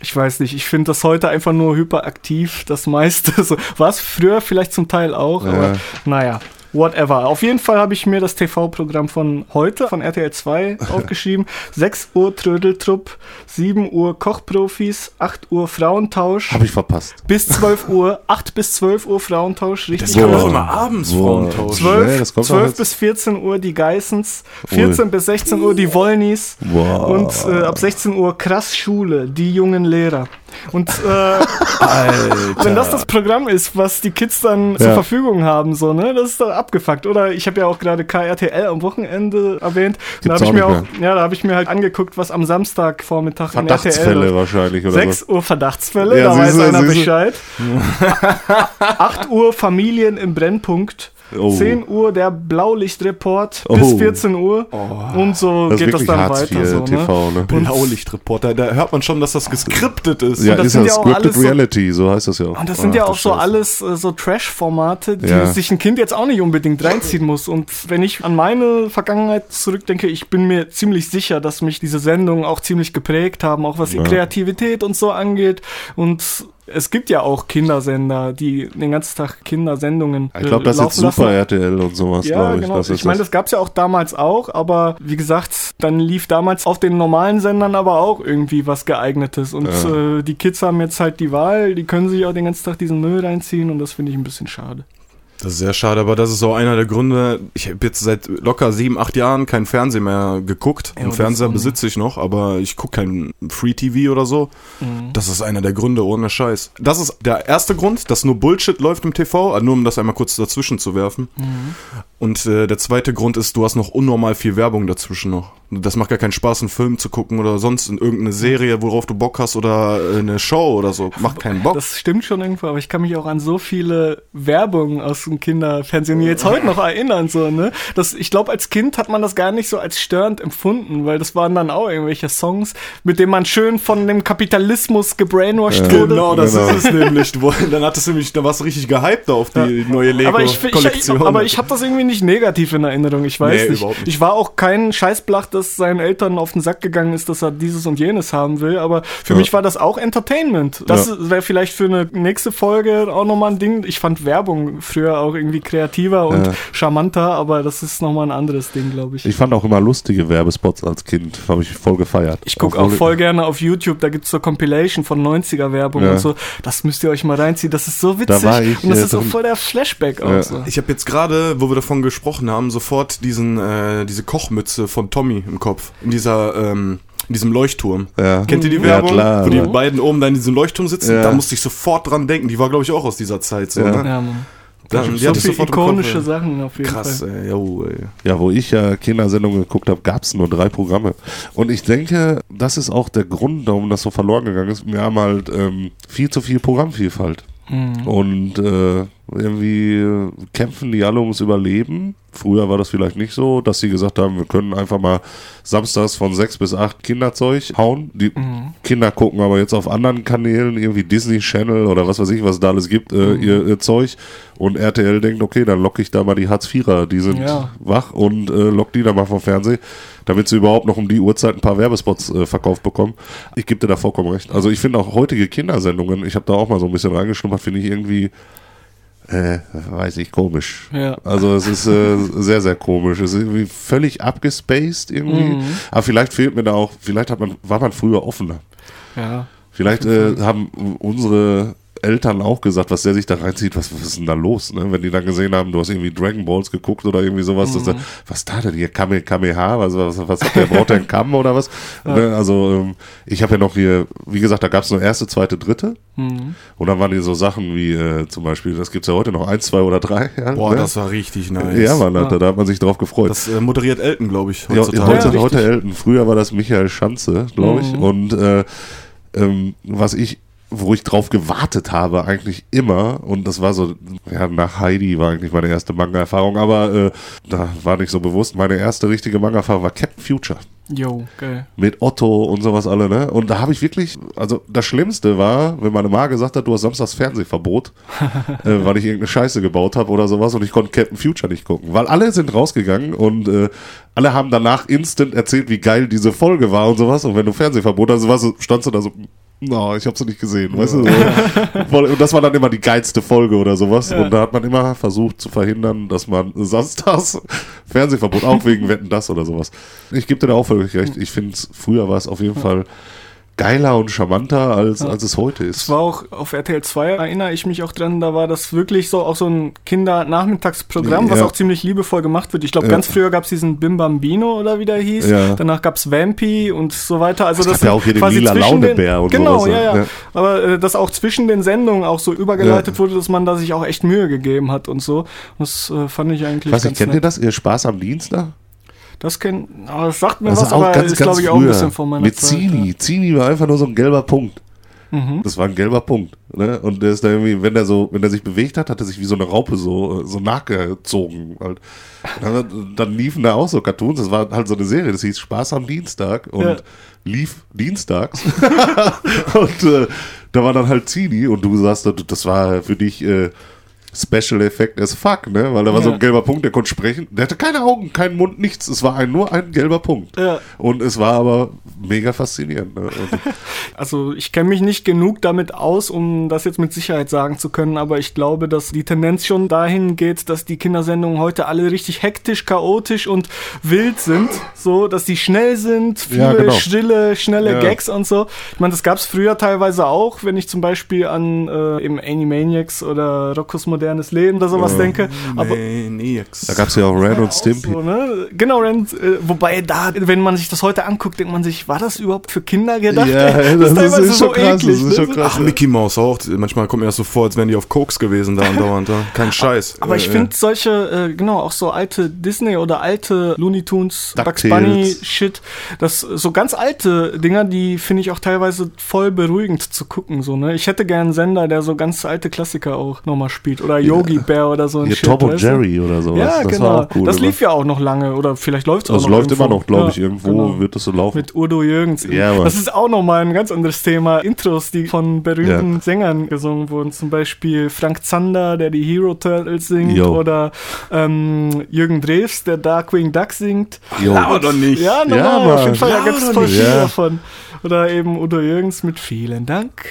ich weiß nicht, ich finde das heute einfach nur hyperaktiv, das meiste. [laughs] So, War es früher vielleicht zum Teil auch, aber naja. Whatever. Auf jeden Fall habe ich mir das TV-Programm von heute, von RTL 2, [laughs] aufgeschrieben. 6 Uhr Trödeltrupp, 7 Uhr Kochprofis, 8 Uhr Frauentausch, Habe ich verpasst. bis 12 Uhr, 8 bis 12 Uhr Frauentausch, richtig Das Boah. doch immer abends Boah. Frauentausch. 12, Nee, das kommt doch 12 jetzt. bis 14 Uhr die Geissens, 14 bis 16 Uhr die Wollnis Boah. und äh, ab 16 Uhr krass Schule, die jungen Lehrer. Und äh, [laughs] wenn das das Programm ist, was die Kids dann zur Ja. Verfügung haben, so, ne, das ist doch abgefuckt. Oder ich habe ja auch gerade KRTL am Wochenende erwähnt. da habe ich mir auch, ja, da habe ich mir halt angeguckt, was am Samstagvormittag in RTL Verdachtsfälle wahrscheinlich oder 6 Uhr Verdachtsfälle, Ja, da weiß siehste, einer. Bescheid. [laughs] 8 Uhr Familien im Brennpunkt. Oh. 10 Uhr der Blaulichtreport bis Oh. 14 Uhr. Und so Das geht das dann Hartz weiter. So, ne? TV, ne? Blaulichtreporter, da hört man schon, dass das geskriptet ist. Ja, das ist sind ja ja auch Scripted alles so- Reality, so heißt das ja auch. Und das sind ja auch so Scheiße. alles äh, so Trash-Formate, die Ja. sich ein Kind jetzt auch nicht unbedingt reinziehen muss. Und wenn ich an meine Vergangenheit zurückdenke, ich bin mir ziemlich sicher, dass mich diese Sendungen auch ziemlich geprägt haben, auch was die. Kreativität und so angeht. Und es gibt ja auch Kindersender, die den ganzen Tag Kindersendungen Ich glaube, das äh, ist laufen Super lassen. RTL und sowas, Ja, glaube ich. genau. Das Ich meine, das. das gab's ja auch damals auch, aber wie gesagt, dann lief damals auf den normalen Sendern aber auch irgendwie was geeignetes. Und äh, die Kids haben jetzt halt die Wahl, die können sich auch den ganzen Tag diesen Müll reinziehen und das finde ich ein bisschen schade. Das ist sehr schade, aber das ist auch einer der Gründe. Ich habe jetzt seit locker sieben, acht Jahren keinen Fernsehen mehr geguckt. Ja, Einen Fernseher besitze ich noch, aber ich gucke kein Free TV oder so. Mhm. Das ist einer der Gründe, ohne Scheiß. Das ist der erste Grund, dass nur Bullshit läuft im TV, nur um das einmal kurz dazwischen zu werfen. Mhm. Und äh, der zweite Grund ist, du hast noch unnormal viel Werbung dazwischen noch. Das macht gar keinen Spaß, einen Film zu gucken oder sonst in irgendeine Serie, worauf du Bock hast oder äh, eine Show oder so. Macht keinen Bock. Das stimmt schon irgendwo, aber ich kann mich auch an so viele Werbungen aus dem Kinderfernsehen jetzt heute noch erinnern. So, ne? das, ich glaube, als Kind hat man das gar nicht so als störend empfunden, weil das waren dann auch irgendwelche Songs, mit denen man schön von dem Kapitalismus gebrainwashed wurde. Genau, das Genau. ist es nämlich. [laughs] Dann hattest du nämlich, da warst du richtig gehypt auf die neue Aber ich, ich, Lego-Kollektion. aber ich habe das irgendwie nicht negativ in Erinnerung. Ich weiß Nee, nicht. überhaupt nicht. Ich war auch kein Scheißblach, das seinen Eltern auf den Sack gegangen ist, dass er dieses und jenes haben will. Aber für Ja. mich war das auch Entertainment. Das wäre vielleicht für eine nächste Folge auch nochmal ein Ding. Ich fand Werbung früher auch irgendwie kreativer und Ja. charmanter, aber das ist nochmal ein anderes Ding, glaube ich. Ich fand auch immer lustige Werbespots als Kind. Habe ich voll gefeiert. Ich gucke auch Obwohl- voll gerne auf YouTube, da gibt's so Compilation von 90er Werbung Ja. und so. Das müsst ihr euch mal reinziehen, das ist so witzig. Da war ich, und das äh, ist auch voll der Flashback auch Ja. so. Ich habe jetzt gerade, wo wir davon gesprochen haben, sofort diesen, äh, diese Kochmütze von Tommy im Kopf. In dieser, ähm, in diesem Leuchtturm. Ja. Kennt ihr die Ja, Werbung? klar, wo die ja. beiden oben da in diesem Leuchtturm sitzen? Ja. Da musste ich sofort dran denken. Die war, glaube ich, auch aus dieser Zeit so, Ja. ne? Ja, Mann. Da, so die viele im Kopf, ikonische. Sachen auf jeden Krass, Fall. ey. Jo, ey. Ja, wo ich ja Kindersendungen geguckt habe, gab es nur drei Programme. Und ich denke, das ist auch der Grund, warum das so verloren gegangen ist. Wir haben halt ähm, viel zu viel Programmvielfalt. Mhm. Und äh, irgendwie kämpfen die alle ums Überleben. Früher war das vielleicht nicht so, dass sie gesagt haben, wir können einfach mal samstags von sechs bis acht Kinderzeug hauen. Die Mhm. Kinder gucken aber jetzt auf anderen Kanälen, irgendwie Disney Channel oder was weiß ich, was da alles gibt, äh, Mhm. ihr, ihr Zeug. Und RTL denkt, okay, dann locke ich da mal die Hartz-Vierer, die sind Ja. wach und äh, lock die da mal vom Fernsehen, damit sie überhaupt noch um die Uhrzeit ein paar Werbespots äh, verkauft bekommen. Ich gebe dir da vollkommen recht. Also ich finde auch heutige Kindersendungen, ich habe da auch mal so ein bisschen reingeschnuppert, finde ich irgendwie, äh, weiß ich, komisch. Ja. Also es ist äh, sehr, sehr komisch. Es ist irgendwie völlig abgespaced irgendwie. Mhm. Aber vielleicht fehlt mir da auch, vielleicht hat man, war man früher offener. Ja. Vielleicht äh, haben unsere Eltern auch gesagt, was der sich da reinzieht, was, was ist denn da los? Ne? Wenn die dann gesehen haben, du hast irgendwie Dragon Balls geguckt oder irgendwie sowas, dass da, was da denn hier? Kame, Kameha? Was, was, was hat der? Braucht der einen Kamm oder was? Ne? Also ähm, ich habe ja noch hier, wie gesagt, da gab es nur erste, zweite, dritte. Mhm. Und dann waren hier so Sachen wie äh, zum Beispiel, das gibt's ja heute noch, eins, zwei oder drei. Ja, Boah, ne? das war richtig nice. ja, man, Alter, da hat man sich drauf gefreut. Das äh, moderiert Elton, glaube ich, Ja, heutzutage. heute, Ja, heute. Elton. Früher war das Michael Schanze, glaube ich. Mhm. Und äh, ähm, was ich, wo ich drauf gewartet habe, eigentlich immer, und das war so, ja, nach Heidi war eigentlich meine erste Manga-Erfahrung, aber äh, da war nicht so bewusst. Meine erste richtige Manga-Erfahrung war Captain Future. Jo, geil. mit Otto und sowas alle, ne? Und da habe ich wirklich, also das Schlimmste war, wenn meine Ma gesagt hat, du hast samstags Fernsehverbot, [laughs] äh, weil ich irgendeine Scheiße gebaut habe oder sowas und ich konnte Captain Future nicht gucken. Weil alle sind rausgegangen und äh, alle haben danach instant erzählt, wie geil diese Folge war und sowas. Und wenn du Fernsehverbot hast, standst du da so, no, ich habe sie nicht gesehen, weißt du? So. [laughs] Und das war dann immer die geilste Folge oder sowas. Und da hat man immer versucht zu verhindern, dass man [laughs] samstags Fernsehverbot, auch wegen Wetten das oder sowas. Ich gebe dir da auch völlig recht. Ich finde, früher war es auf jeden Fall geiler und charmanter, als, als es heute Es ist. war auch auf RTL 2, erinnere ich mich auch dran, da war das wirklich so auch so ein Kindernachmittagsprogramm, was Ja. auch ziemlich liebevoll gemacht wird. Ich glaube, Ja. ganz früher gab es diesen Bim Bambino oder wie der hieß. Ja. Danach gab es Vampy und so weiter. Also Es das gab ja auch hier den lila Launebär und Genau, sowas, ja, ja. ja. Aber äh, dass auch zwischen den Sendungen auch so übergeleitet Ja. wurde, dass man da sich auch echt Mühe gegeben hat und so. Das äh, fand ich eigentlich Ich weiß nicht, kennt ihr nett. das? Ihr Spaß am Dienstag? Das kennt, aber das sagt mir Das was, ist auch aber ganz, ist glaube ich früher. auch ein bisschen von meiner Mit Zeit. Zini. Zini war einfach nur so ein gelber Punkt. Mhm. Das war ein gelber Punkt. Ne? Und der ist da irgendwie, wenn der so, wenn der sich bewegt hat, hat er sich wie so eine Raupe so, so nachgezogen. Halt. Dann, dann liefen da auch so Cartoons. Das war halt so eine Serie, das hieß Spaß am Dienstag und Ja. lief dienstags. [laughs] und äh, da war dann halt Zini und du sagst, das war für dich äh, Special Effect as fuck, ne? Weil da war so Ja. ein gelber Punkt, der konnte sprechen. Der hatte keine Augen, keinen Mund, nichts. Es war ein, nur ein gelber Punkt. Ja. Und es war aber mega faszinierend. Ne? [laughs] Also ich kenne mich nicht genug damit aus, um das jetzt mit Sicherheit sagen zu können, aber ich glaube, dass die Tendenz schon dahin geht, dass die Kindersendungen heute alle richtig hektisch, chaotisch und wild sind, so, dass die schnell sind, viele Ja, genau. stille, schnelle Ja. Gags und so. Ich meine, das gab es früher teilweise auch, wenn ich zum Beispiel an äh, eben Animaniacs oder Roccos modernes Leben oder sowas denke. Aber Maniacs. da gab es ja auch Ren und Stimpy. so, ne? Genau, Ren, äh, wobei da, wenn man sich das heute anguckt, denkt man sich, war das überhaupt für Kinder gedacht? Ja, Ey, das ist- ist schon krass, das ist schon krass. Ach, Mickey Mouse auch. Manchmal kommt mir das so vor, als wären die auf Koks gewesen da andauernd. Ja. Kein Scheiß. Aber ich Äh, finde solche, äh, genau, auch so alte Disney oder alte Looney Tunes, Bugs. Bunny Shit, das so ganz alte Dinger, die finde ich auch teilweise voll beruhigend zu gucken, so, ne? Ich hätte gern einen Sender, der so ganz alte Klassiker auch nochmal spielt oder Yogi Bear oder so ein Hier Shit. Tom und? Jerry oder sowas. Ja, das genau. war auch cool. das lief ja auch noch lange oder vielleicht läuft es auch Das noch läuft irgendwo. immer noch, glaube ich. Ja, Irgendwo genau. wird das so laufen. Mit Udo Jürgens. Ja, Mann. das ist auch nochmal ein ganz anderes Thema. Intros, die von berühmten Ja. Sängern gesungen wurden. Zum Beispiel Frank Zander, der die Hero Turtles singt. Jo. Oder ähm, Jürgen Drews, der Darkwing Duck singt. Jo. Aber doch nicht. Ja, normal. Ja, auf jeden. Fall, da Ja, gibt es oder voll Ja. davon. Oder eben Udo Jürgens mit Vielen Dank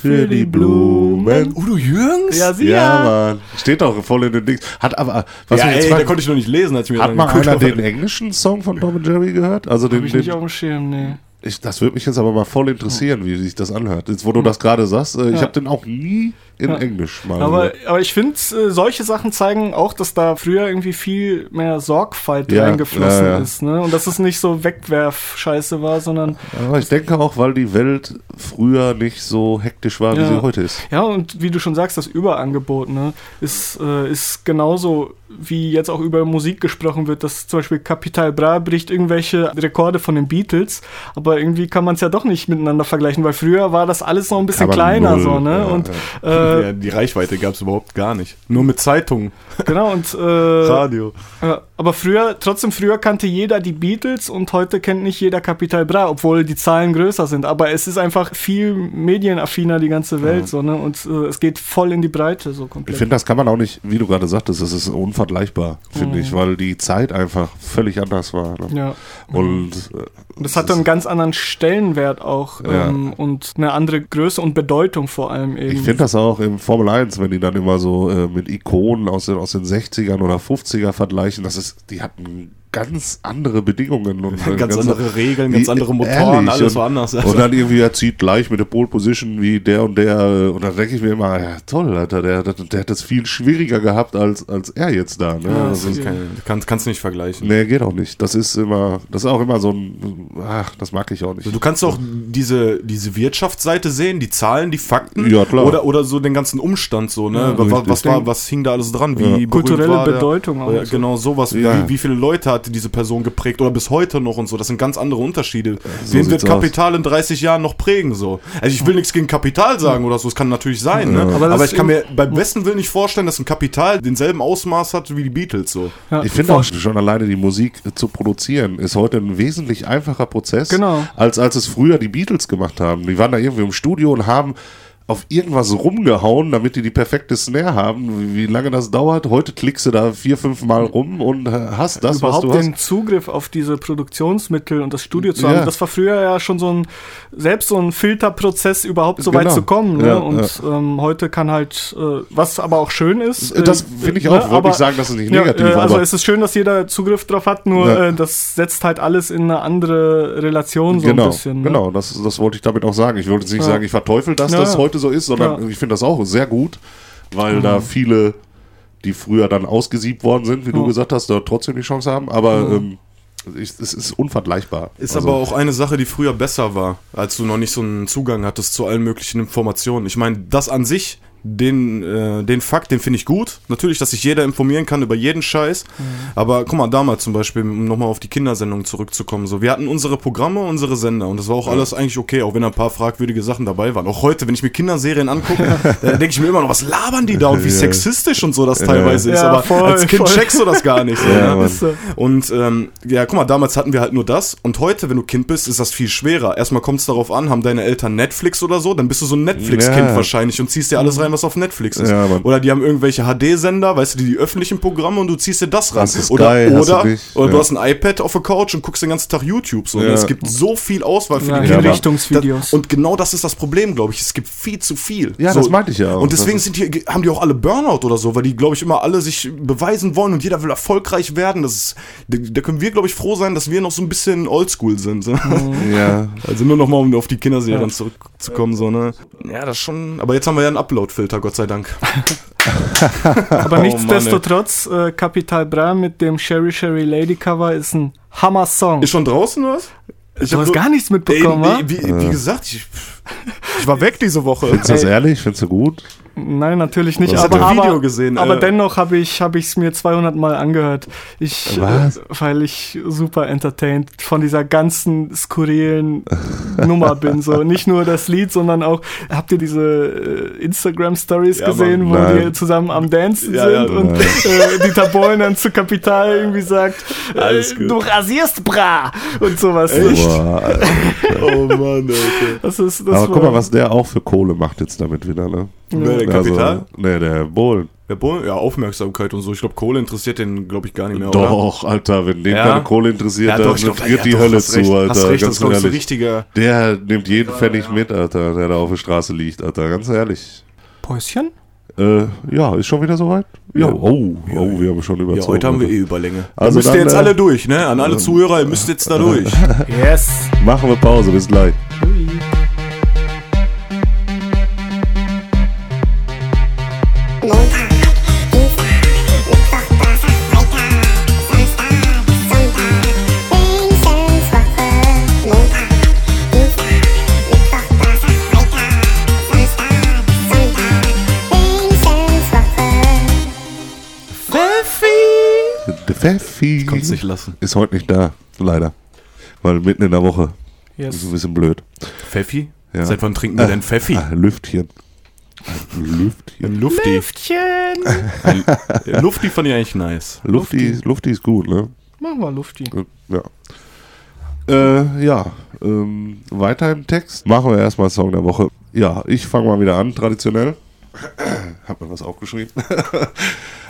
Für die Blumen. Udo Jürgens? Ja, sie Ja, ja. Mann. Steht auch voll in den Dings. Hat aber, was ja, jetzt ey, da konnte ich noch nicht lesen, als ich mir hat mal einer den englischen Song von Tom und Jerry gehört? Also den, ich nicht den auf dem Schirm, nee. ich, das würde mich jetzt aber mal voll interessieren, wie sich das anhört. Jetzt, wo du das gerade sagst, äh, ich Ja. habe den auch nie in Ja. Englisch mal Aber, aber ich finde, äh, solche Sachen zeigen auch, dass da früher irgendwie viel mehr Sorgfalt Ja, reingeflossen ja, ist. Ne? Und dass es nicht so Wegwerf-Scheiße war, sondern Aber ich denke auch, weil die Welt früher nicht so hektisch war, wie sie heute ist. ja, und wie du schon sagst, das Überangebot ne, ist, äh, ist genauso, wie jetzt auch über Musik gesprochen wird, dass zum Beispiel Capital Bra bricht irgendwelche Rekorde von den Beatles, aber irgendwie kann man es ja doch nicht miteinander vergleichen, weil früher war das alles noch ein bisschen man kleiner null, so, ne? und. Äh, ja, die Reichweite gab es überhaupt gar nicht. Nur mit Zeitungen, genau, und äh, [laughs] Radio. Ja, aber früher, trotzdem früher kannte jeder die Beatles und heute kennt nicht jeder Capital Bra, obwohl die Zahlen größer sind. Aber es ist einfach viel medienaffiner, die ganze Welt, so, ne? Und äh, es geht voll in die Breite, so Ich komplett. finde, das kann man auch nicht, wie du gerade sagtest, das ist unvergleichbar, finde Mhm. ich, weil die Zeit einfach völlig anders war. Ne? ja. Und äh, das hatte einen ganz anderen Stellenwert auch Ja. ähm, und eine andere Größe und Bedeutung vor allem eben. Ich finde das auch im Formel 1, wenn die dann immer so äh, mit Ikonen aus den, aus den 60ern oder 50er vergleichen, das ist, die hatten ganz andere Bedingungen und [laughs] äh, Ganz andere Regeln, ganz andere Motoren, ehrlich, alles und, war anders. Und dann irgendwie, er zieht gleich mit der Pole Position wie der und der. Und dann denke ich mir immer, ja toll, Alter, der, der, der hat das viel schwieriger gehabt als, als er jetzt da. Ne? Ja, das Das ist, ist kein, kannst, kannst du nicht vergleichen. nee, geht auch nicht. Das ist immer, das ist auch immer so ein, ach, das mag ich auch nicht. Du kannst auch diese, diese Wirtschaftsseite sehen, die Zahlen, die Fakten. Ja, klar. Oder, oder so den ganzen Umstand so, ne? Ja, was, was, war, was hing da alles dran? Wie berühmt Kulturelle war der- Bedeutung auch Ja, so. genau sowas. Ja. Wie, wie viele Leute hat diese Person geprägt oder bis heute noch und so. Das sind ganz andere Unterschiede. so Wen wird sieht's aus. Kapital in 30 Jahren noch prägen so? Also ich will nichts gegen Kapital sagen oder so, es kann natürlich sein, ne? Aber Aber, das ich kann mir beim besten Willen nicht vorstellen, dass ein Kapital denselben Ausmaß hat wie die Beatles so. Ja, Ich finde auch schon alleine die Musik zu produzieren ist heute ein wesentlich einfacher Prozess, Genau. als als es früher die Beatles gemacht haben. Die waren da irgendwie im Studio und haben auf irgendwas rumgehauen, damit die die perfekte Snare haben. Wie lange das dauert? Heute klickst du da vier, fünf Mal rum und äh, hast das, was überhaupt du hast. den Zugriff auf diese Produktionsmittel und das Studio zu Ja. haben, das war früher ja schon so ein, selbst so ein Filterprozess überhaupt so weit Genau. zu kommen. Ne? Ja, und Ähm, heute kann halt, äh, was aber auch schön ist. äh, Das finde ich auch. Ich wollte nicht sagen, dass es nicht ja, negativ äh, ist, Also aber- es ist schön, dass jeder Zugriff drauf hat, nur Ja. äh, das setzt halt alles in eine andere Relation so genau, ein bisschen. Ne? genau, das, das wollte ich damit auch sagen. Ich wollte jetzt nicht Ja. sagen, ich verteufel das, Ja, dass ja. Heute so ist, sondern Ja. Mhm. ich finde das auch sehr gut, weil da viele, die früher dann ausgesiebt worden sind, wie du Ja. gesagt hast, da trotzdem die Chance haben, aber ähm, ich, es ist unvergleichbar. Ist Also, aber auch eine Sache, die früher besser war, als du noch nicht so einen Zugang hattest zu allen möglichen Informationen. Ich meine, das an sich, den, äh, den Fakt, den finde ich gut. Natürlich, dass sich jeder informieren kann über jeden Scheiß. Aber guck mal, damals zum Beispiel, um nochmal auf die Kindersendung zurückzukommen, so, wir hatten unsere Programme, unsere Sender und das war auch alles eigentlich okay, auch wenn ein paar fragwürdige Sachen dabei waren. Auch heute, wenn ich mir Kinderserien angucke, [laughs] da denke ich mir immer noch, was labern die da und wie Ja. sexistisch und so das teilweise ist. Ja, Aber voll, als Kind voll. checkst du das gar nicht. So, [laughs] Ja, ne? Ist. Und ähm, ja, guck mal, damals hatten wir halt nur das. Und heute, wenn du Kind bist, ist das viel schwerer. Erstmal kommt es darauf an, haben deine Eltern Netflix oder so, dann bist du so ein Netflix-Kind Ja. wahrscheinlich und ziehst dir alles rein, was auf Netflix ist. Ja, oder die haben irgendwelche HD-Sender, weißt du, die, die öffentlichen Programme und du ziehst dir das ran. Das ist oder geil, hast oder, du nicht. oder du Ja. hast ein iPad auf der Couch und guckst den ganzen Tag YouTube. So? Ja. Es gibt so viel Auswahl für Ja, die Kinder. Richtungsvideos. Und genau das ist das Problem, glaube ich. Es gibt viel zu viel. Ja, das meinte ich ja auch. Und deswegen sind die, haben die auch alle Burnout oder so, weil die, glaube ich, immer alle sich beweisen wollen und jeder will erfolgreich werden. Das ist, da, da können wir, glaube ich, froh sein, dass wir noch so ein bisschen oldschool sind. So. Ja, [laughs] Also nur noch mal, um auf die Kinderserien Ja. zurückzukommen, so, ne? Ja, das schon. Aber jetzt haben wir ja einen Upload-Filter, Gott sei Dank. [laughs] Aber Oh, nichtsdestotrotz, äh, Capital Bra mit dem Sherry Sherry Lady Cover ist ein Hammer-Song. Ist schon draußen was? Ich Du hab hast nur- gar nichts Ey, mitbekommen, wa? nee, wie, wie gesagt, ich, ich war weg diese Woche. findest du das ehrlich? Findest du gut? Nein, natürlich nicht. Ich aber, ein Video aber, gesehen, aber äh. dennoch habe ich es mir 200 Mal angehört. Ich, Was? Äh, weil ich super entertained von dieser ganzen skurrilen [laughs] Nummer bin. So nicht nur das Lied, sondern auch habt ihr diese äh, Instagram Stories Ja, gesehen, Mann. wo Nein. die zusammen am Dancen Ja, ja, sind und nein. äh, Dieter Bohlen dann zu Kapital irgendwie sagt, äh, du rasierst bra und sowas. Boah, [laughs] Oh Mann, Alter. Das ist das aber guck mal, was der auch für Kohle macht jetzt damit wieder, ne? Wer, der Kapital? Also, nee, der Bohlen. Der Bohlen, ja, Aufmerksamkeit und so. Ich glaube, Kohle interessiert den, glaube ich, gar nicht mehr, oder? Doch, Alter, wenn den Ja? keine Kohle interessiert, Ja, dann doch, ich ja, die doch, Hölle hast zu, recht, Alter. Hast recht, das ganz ist, ich, so ehrlich. richtiger. Der nimmt jeden Pfennig mit, Alter, der da auf der Straße liegt, Alter, ganz ehrlich. Päuschen? Äh, ja, ist schon wieder soweit? Ja, Ja. oh, oh, wir haben schon überzogen. Ja, heute haben wir eh Überlänge. Also Also müsst ihr jetzt äh, alle durch, ne? An alle Zuhörer, ihr müsst jetzt da [laughs] durch. Yes. Machen wir Pause, bis gleich. Wissenswoche. Der Pfeffi Konnt's nicht lassen. ist heute nicht da, leider. Weil mitten in der Woche. Yes. ist ein bisschen blöd. Pfeffi? Ja. Seit wann trinken wir denn Pfeffi? Ah, Lüftchen. Lüftchen. Ein Lufti. Lüftchen. Ein, Lufti fand ich eigentlich nice. Lufti, Lufti ist gut, ne? Machen wir Lufti. Ja. Äh, ja, ähm, weiter im Text. Machen wir erstmal Song der Woche. Ja, ich fange mal wieder an, traditionell. [coughs] Hab mir was aufgeschrieben.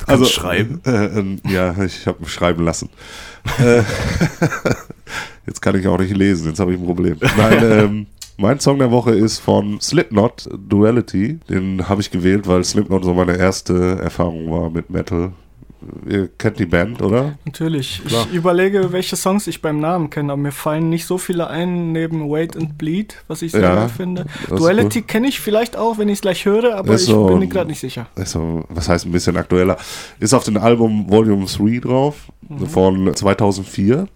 also schreiben? Äh, äh, ja, ich habe schreiben lassen. Äh, [laughs] jetzt kann ich auch nicht lesen, jetzt habe ich ein Problem. Nein, ähm, mein Song der Woche ist von Slipknot, Duality. Den habe ich gewählt, weil Slipknot so meine erste Erfahrung war mit Metal. Ihr kennt die Band, oder? Natürlich. Klar. Ich überlege, welche Songs ich beim Namen kenne, aber mir fallen nicht so viele ein neben Wait and Bleed, was ich sehr Ja, gut finde. Duality kenne ich vielleicht auch, wenn ich es gleich höre, aber Ist ich so- bin mir gerade nicht sicher. also, was heißt ein bisschen aktueller, ist auf dem Album Volume 3 drauf, von 2004.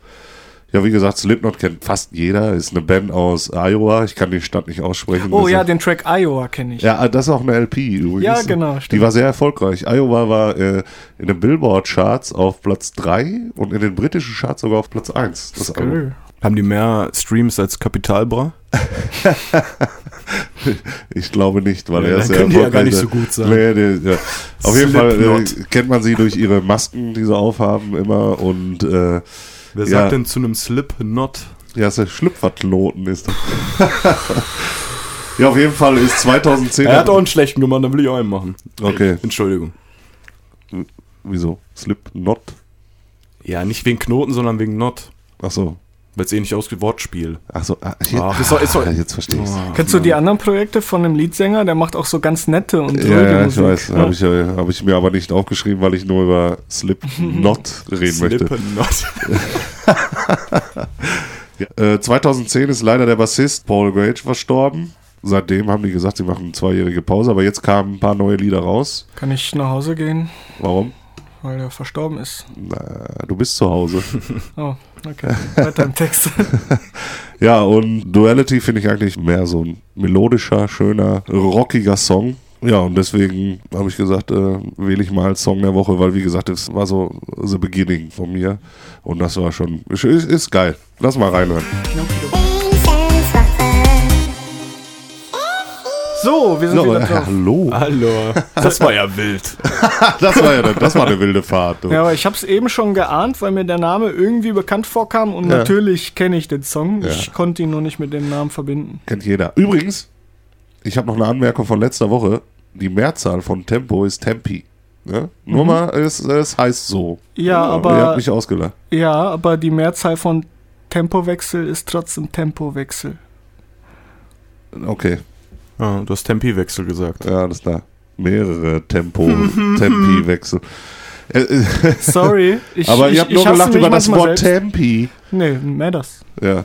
Ja, wie gesagt, Slipknot kennt fast jeder. Ist eine Band aus Iowa. Ich kann die Stadt nicht aussprechen. Oh ja, ist- den Track Iowa kenne ich. ja, das ist auch eine LP übrigens. Ja, genau, Die stimmt. war sehr erfolgreich. Iowa war äh, in den Billboard-Charts auf Platz 3 und in den britischen Charts sogar auf Platz 1. Das Album. Cool. Haben die mehr Streams als Kapitalbra? [laughs] Ich glaube nicht, weil Ja, er ist die ja gar nicht so gut sein. Nee, nee, ja. Auf jeden Fall äh, kennt man sie durch ihre Masken, die sie aufhaben immer und äh, Wer Ja. sagt denn zu einem Slipknot? ja, ist der Schlüpferknoten ist das. [laughs] ja, auf jeden Fall ist 2010. Er hat auch einen schlechten gemacht, dann will ich auch einen machen. Okay, Entschuldigung. wieso? Slipknot? Ja, nicht wegen Knoten, sondern wegen Not. Ach so. Weil es eh nicht ausgeht Wortspiel. Ach so. Ah, hier, ist ist ah, jetzt verstehe ich's. Kennst du die anderen Projekte von dem Leadsänger? Der macht auch so ganz nette und Ja, ruhige ja, ich Musik. weiß. Habe ich, äh, hab ich mir aber nicht aufgeschrieben, weil ich nur über Slipknot [laughs] reden möchte. Slipknot. [laughs] Ja, äh, 2010 ist leider der Bassist Paul Gage verstorben. Seitdem haben die gesagt, sie machen eine zweijährige Pause, aber jetzt kamen ein paar neue Lieder raus. Kann ich nach Hause gehen, Warum? weil er verstorben ist? Na, du bist zu Hause. [laughs] Oh, okay. Weiter im Text. [laughs] ja, und Duality finde ich eigentlich mehr so ein melodischer, schöner, rockiger Song. Ja, und deswegen habe ich gesagt, äh, wähle ich mal als Song der Woche, weil wie gesagt, es war so the beginning von mir. Und das war schon, ist, ist geil. Lass mal reinhören. Wesenswoche. So, wir sind So, wieder drauf. hallo. Hallo. Das war ja wild. [laughs] Das war ja das war eine wilde Fahrt. Du. Ja, aber ich habe es eben schon geahnt, weil mir der Name irgendwie bekannt vorkam und Ja. natürlich kenne ich den Song. Ja. Ich konnte ihn nur nicht mit dem Namen verbinden. Kennt jeder. Übrigens, ich habe noch eine Anmerkung von letzter Woche. Die Mehrzahl von Tempo ist Tempi. Ne? Nur mal, es, es heißt so. Ja, Ihr aber habt mich ausgelacht. ja, aber die Mehrzahl von Tempowechsel ist trotzdem Tempowechsel. Okay, Ja, du hast Tempiwechsel gesagt. ja, alles klar. Mehrere Tempo, [laughs] Tempi-Wechsel. Äh, äh, Sorry, [laughs] ich Aber ich, ihr habt ich nur gelacht über das Wort selbst. Tempi. Nee, mehr das. Ja.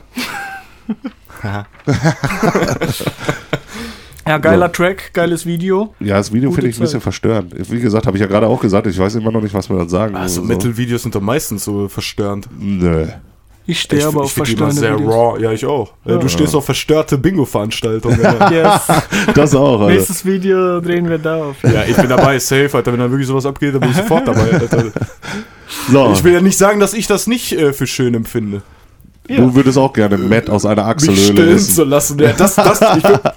[laughs] Ja, geiler Track, geiles Video. ja, das Video finde ich ein bisschen verstörend. Wie gesagt, habe ich ja gerade auch gesagt, ich weiß immer noch nicht, was wir dann sagen. Also So. Metal-Videos sind doch meistens so verstörend. Nö. Ich stehe aber auf die immer verstörende sehr Videos. raw. Ja, ich auch. Äh, Du stehst auf verstörte Bingo-Veranstaltungen. [laughs] ja. Yes. Das auch, Alter. Nächstes Video drehen wir da auf. ja, ich bin dabei, safe, Alter. Wenn da wirklich sowas abgeht, dann bin ich sofort dabei, Alter. So, Ich will ja nicht sagen, dass ich das nicht äh, für schön empfinde. du würdest auch gerne Matt aus einer Mich Achselhöhle stillen essen. zu lassen. Ja, das, das, [laughs] ich würde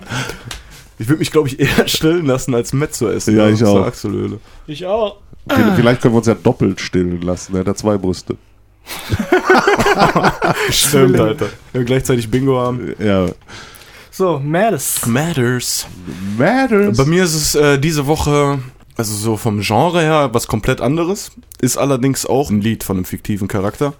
ich würd mich, glaube ich, eher stillen lassen, als Met zu essen. Ja, aus ich der auch. Achselhöhle. Ich auch. Vielleicht- Vielleicht können wir uns ja doppelt stillen lassen. Er hat ja zwei Brüste. [laughs] Stimmt, Alter. Wir gleichzeitig Bingo haben. Ja. So, Mads. Matters. Matters. Bei mir ist es äh, diese Woche, also so vom Genre her, was komplett anderes. Ist allerdings auch ein Lied von einem fiktiven Charakter.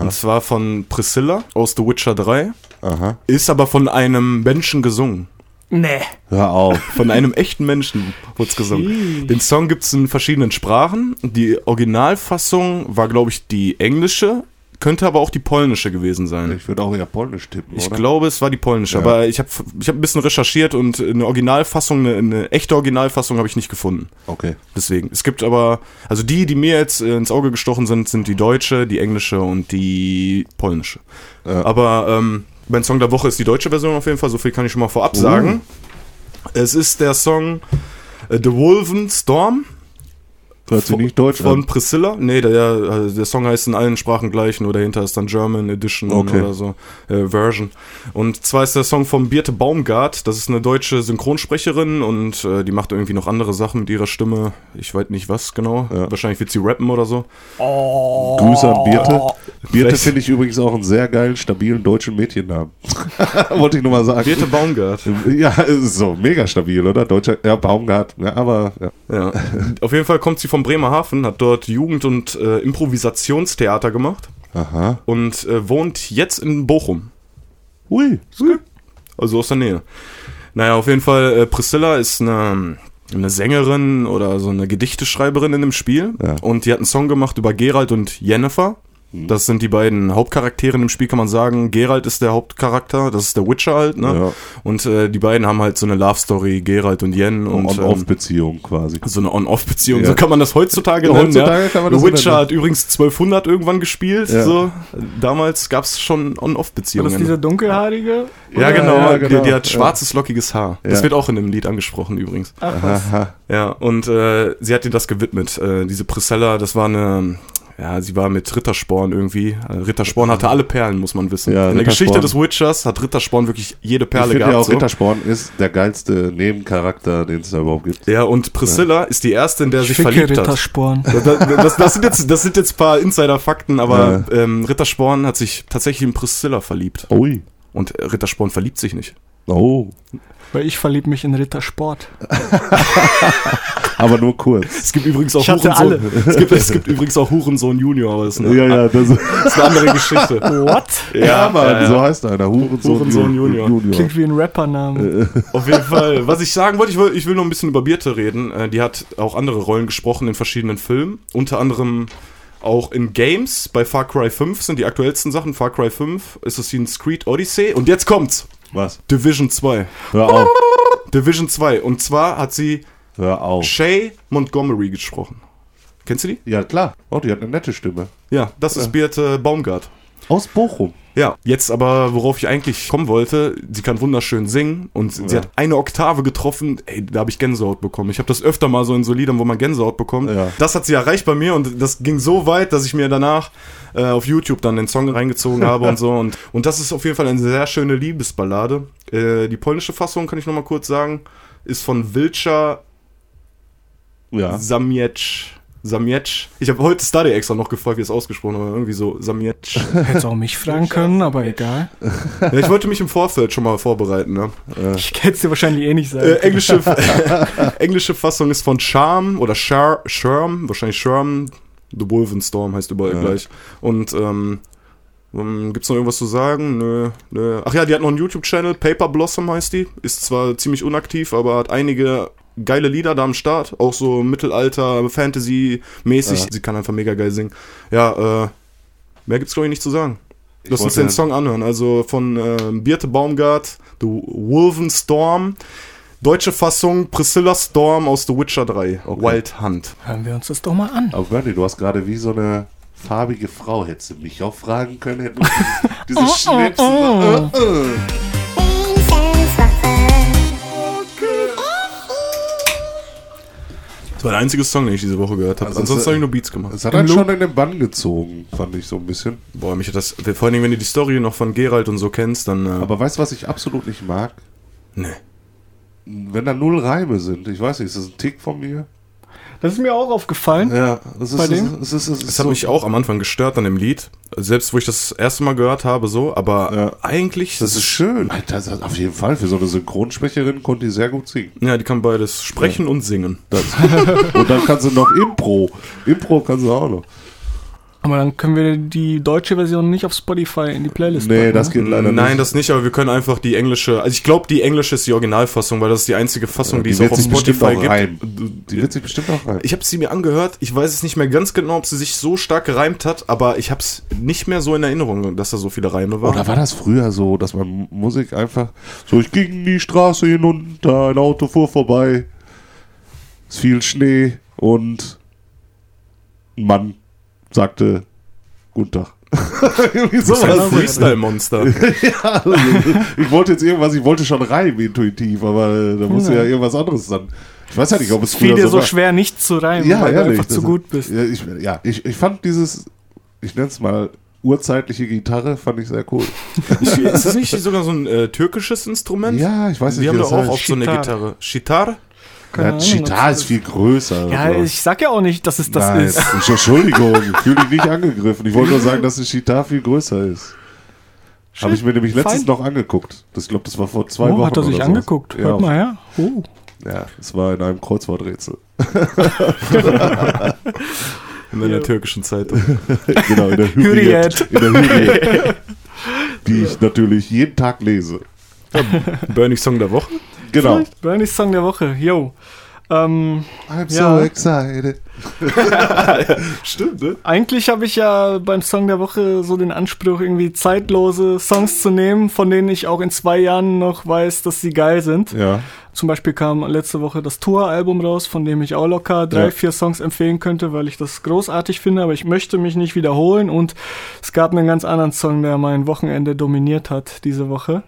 Und zwar von Priscilla aus The Witcher 3. Aha. Ist aber von einem Menschen gesungen. Nee. Hör auf. Von einem echten Menschen wurde es gesungen. Den Song gibt es in verschiedenen Sprachen. Die Originalfassung war, glaube ich, die englische, könnte aber auch die polnische gewesen sein. Ich würde auch eher polnisch tippen, Ich oder? glaube, es war die polnische, Ja. aber ich habe ich hab ein bisschen recherchiert und eine Originalfassung, eine, eine echte Originalfassung habe ich nicht gefunden. Okay. Deswegen. Es gibt aber, also die, die mir jetzt äh, ins Auge gestochen sind, sind die deutsche, die englische und die polnische. Ja. Aber ähm, mein Song der Woche ist die deutsche Version auf jeden Fall, so viel kann ich schon mal vorab Uh. sagen. Es ist der Song äh, The Wolven Storm Hört sich nicht deutsch von an. Priscilla. Nee, der, also der Song heißt in allen Sprachen gleich, nur dahinter ist dann German Edition Okay. oder so, äh, Version. Und zwar ist der Song von Birte Baumgart. Das ist eine deutsche Synchronsprecherin und äh, die macht irgendwie noch andere Sachen mit ihrer Stimme. Ich weiß nicht was genau. Ja. Wahrscheinlich wird sie rappen oder so. Grüße an Birte. Birte finde ich übrigens auch einen sehr geilen, stabilen deutschen Mädchennamen. [laughs] Wollte ich nur mal sagen. Birte Baumgart. Ja, ist so mega stabil, oder? Deutscher, ja, Baumgart, ja, aber ja. Ja. Auf jeden Fall kommt sie vom Bremerhaven, hat dort Jugend- und äh, Improvisationstheater gemacht Aha. und äh, wohnt jetzt in Bochum. Ui. Also aus der Nähe. Naja, auf jeden Fall, äh, Priscilla ist eine, eine Sängerin oder so eine Gedichteschreiberin in dem Spiel. Ja. Und die hat einen Song gemacht über Gerald und Jennifer. Das sind die beiden Hauptcharaktere im Spiel, kann man sagen. Geralt ist der Hauptcharakter, das ist der Witcher halt, ne? Ja. Und äh, die beiden haben halt so eine Love-Story, Geralt und Yen. Und, ähm, On-Off-Beziehung quasi. so eine On-Off-Beziehung, Ja. so kann man das heutzutage nennen. heutzutage ja. kann man das The so Witcher hat übrigens 1200 irgendwann gespielt. Ja. So. Damals gab es schon War das On-Off-Beziehungen. diese dunkelhaarige? Ja, genau. ja, Die, genau. die hat Ja. schwarzes, lockiges Haar. Das wird auch in dem Lied angesprochen übrigens. Ach was. Aha. Ja, und äh, sie hat ihr das gewidmet. Äh, diese Priscilla, das war eine, ja, sie war mit Rittersporn irgendwie. Äh, Rittersporn hatte alle Perlen, muss man wissen. Ja, In der Rittersporn. Geschichte des Witchers hat Rittersporn wirklich jede Ich Perle finde gehabt. ja auch so. Rittersporn ist der geilste Nebencharakter, den es da überhaupt gibt. Ja, und Priscilla ist die erste, in der sie Schicke verliebt hat. Rittersporn. Das, das, das, sind jetzt, das sind jetzt ein paar Insider-Fakten, aber ähm, Rittersporn hat sich tatsächlich in Priscilla verliebt. Ui. Und Rittersporn verliebt sich nicht. Oh. Weil ich verlieb mich in Rittersport. [laughs] Aber nur kurz. Es gibt übrigens auch Ich hatte Hurensohn. alle. [laughs] Es gibt, es gibt übrigens auch Hurensohn Junior, aber das ist eine, Ja, ja, das das ist eine andere Geschichte. [laughs] What? ja, Mann, ja, ja. so heißt einer. Hurensohn, Hurensohn Junior. Klingt wie ein Rappername. Auf jeden Fall. Was ich sagen wollte, ich will, ich will noch ein bisschen über Birte reden. Äh, Die hat auch andere Rollen gesprochen in verschiedenen Filmen. Unter anderem auch in Games. Bei Far Cry 5 sind die aktuellsten Sachen. Far Cry 5, Assassin's Creed Odyssey. Und jetzt kommt's. Was? Division 2. Hör auf. Division 2. Und zwar hat sie Hör auf. Shay Montgomery gesprochen. Kennst du die? Ja, klar. Oh, die hat eine nette Stimme. Ja, das ist Birte Baumgart. Aus Bochum. Ja, jetzt aber, worauf ich eigentlich kommen wollte, sie kann wunderschön singen und sie Ja. hat eine Oktave getroffen, ey, da habe ich Gänsehaut bekommen. Ich habe das öfter mal so in so Liedern, wo man Gänsehaut bekommt. Ja. Das hat sie erreicht bei mir und das ging so weit, dass ich mir danach äh, auf YouTube dann den Song reingezogen habe und so. Und, und das ist auf jeden Fall eine sehr schöne Liebesballade. Äh, die polnische Fassung, kann ich nochmal kurz sagen, ist von Wilcza Ja. Samiec. Samiec. Ich habe heute Study extra noch gefragt, wie es ausgesprochen wird, aber irgendwie so Samiec. [laughs] Hättest auch mich fragen können, aber egal. ja, ich wollte mich im Vorfeld schon mal vorbereiten, ne? Ich hätte es dir wahrscheinlich eh nicht sagen. Äh, englische, [laughs] [laughs] englische Fassung ist von Charm oder Char, Sherm, wahrscheinlich Sherm. The Wolfenstorm heißt überall Ja. gleich. Und ähm, ähm, gibt's noch irgendwas zu sagen? Nö, nö. Ach ja, die hat noch einen YouTube-Channel, Paper Blossom heißt die. Ist zwar ziemlich unaktiv, aber hat einige geile Lieder da am Start. Auch so Mittelalter, Fantasy-mäßig. Ja. Sie kann einfach mega geil singen. Ja, äh, mehr gibt's glaube ich nicht zu sagen. Lass uns den Song anhören. Also von ähm, Birte Baumgart, The Wolfenstorm. Deutsche Fassung Priscilla Storm aus The Witcher 3. Okay. Wild Hunt. Hören wir uns das doch mal an. Aber Bernie, du hast gerade wie so eine farbige Frau. Hättest du mich auch fragen können? Hätten wir [laughs] diese Schnipsen. Äh, äh. War der einzige Song, den ich diese Woche gehört habe. Also Ansonsten habe ich nur Beats gemacht. Es hat einen schon in den Bann gezogen, fand ich so ein bisschen. Boah, mich hat das. Vor allen Dingen, wenn du die Story noch von Geralt und so kennst, dann. Äh, Aber weißt du, was ich absolut nicht mag? nee. Wenn da null Reime sind. Ich weiß nicht, ist das ein Tick von mir? Das ist mir auch aufgefallen. Ja, es ist, Bei es dem? es ist, es ist Das hat so- mich auch am Anfang gestört an dem Lied. Selbst wo ich das erste Mal gehört habe, so. Aber Ja. eigentlich. Das ist schön. Das ist auf jeden Fall für so eine Synchronsprecherin konnte die sehr gut singen. Ja, die kann beides sprechen und singen. Das. Und dann kann sie noch Impro. Impro kann sie auch noch. Aber dann können wir die deutsche Version nicht auf Spotify in die Playlist Nee, packen, das ne? geht leider Nein, nicht. das nicht, aber wir können einfach die englische. Also ich glaube, die englische ist die Originalfassung, weil das ist die einzige Fassung, die, die es auch wird auf sich bestimmt Spotify auch gibt. reimen. Die wird sich bestimmt auch rein. Ich habe sie mir angehört. Ich weiß es nicht mehr ganz genau, ob sie sich so stark gereimt hat, aber ich habe es nicht mehr so in Erinnerung, dass da so viele Reime waren. Oder war das früher so, dass man Musik einfach so, ich ging die Straße hinunter, ein Auto fuhr vorbei, es fiel Schnee und ein Mann sagte Guten Tag. [laughs] Bist ein. Freestyle-Monster. [laughs] ja, also, ich wollte jetzt irgendwas, ich wollte schon reimen intuitiv, aber äh, da musste ja irgendwas anderes dann. Ich weiß ja nicht, ob es Fiel dir so so war. schwer, nicht zu reimen, Ja, weil ehrlich. du einfach zu gut bist. Ja, ich, ja, ich, ich fand dieses, ich nenne es mal urzeitliche Gitarre, fand ich sehr cool. Ich, [laughs] ist das nicht sogar so ein äh, türkisches Instrument? Ja, ich weiß nicht, Die wie haben das doch auch oft so eine. Gitarre. Shitar? Keine Ja, Ahnung, was ist viel größer. Ja, aber- ich sag ja auch nicht, dass es das Nein, ist. [laughs] ich- Entschuldigung, [laughs] ich fühle dich nicht angegriffen. Ich wollte nur sagen, dass ein Chitar viel größer ist. Habe ich mir nämlich letztens fein. noch angeguckt. Das ich glaube, das war vor zwei Oh, Wochen. hat er sich oder angeguckt. Hört Ja, mal her. Oh. ja, es war in einem Kreuzworträtsel. [laughs] In einer türkischen Zeitung. genau, in der Hürriyet. In der Hürriyet. Die ich natürlich jeden Tag lese. Burning Song der Woche? Genau. Bernie's Song der Woche. Yo. Ähm, I'm Ja. so excited. [laughs] Stimmt, ne? eigentlich habe ich ja beim Song der Woche so den Anspruch, irgendwie zeitlose Songs zu nehmen, von denen ich auch in zwei Jahren noch weiß, dass sie geil sind. Ja. Zum Beispiel kam letzte Woche das Tour-Album raus, von dem ich auch locker drei, Ja. vier Songs empfehlen könnte, weil ich das großartig finde, aber ich möchte mich nicht wiederholen und es gab einen ganz anderen Song, der mein Wochenende dominiert hat diese Woche.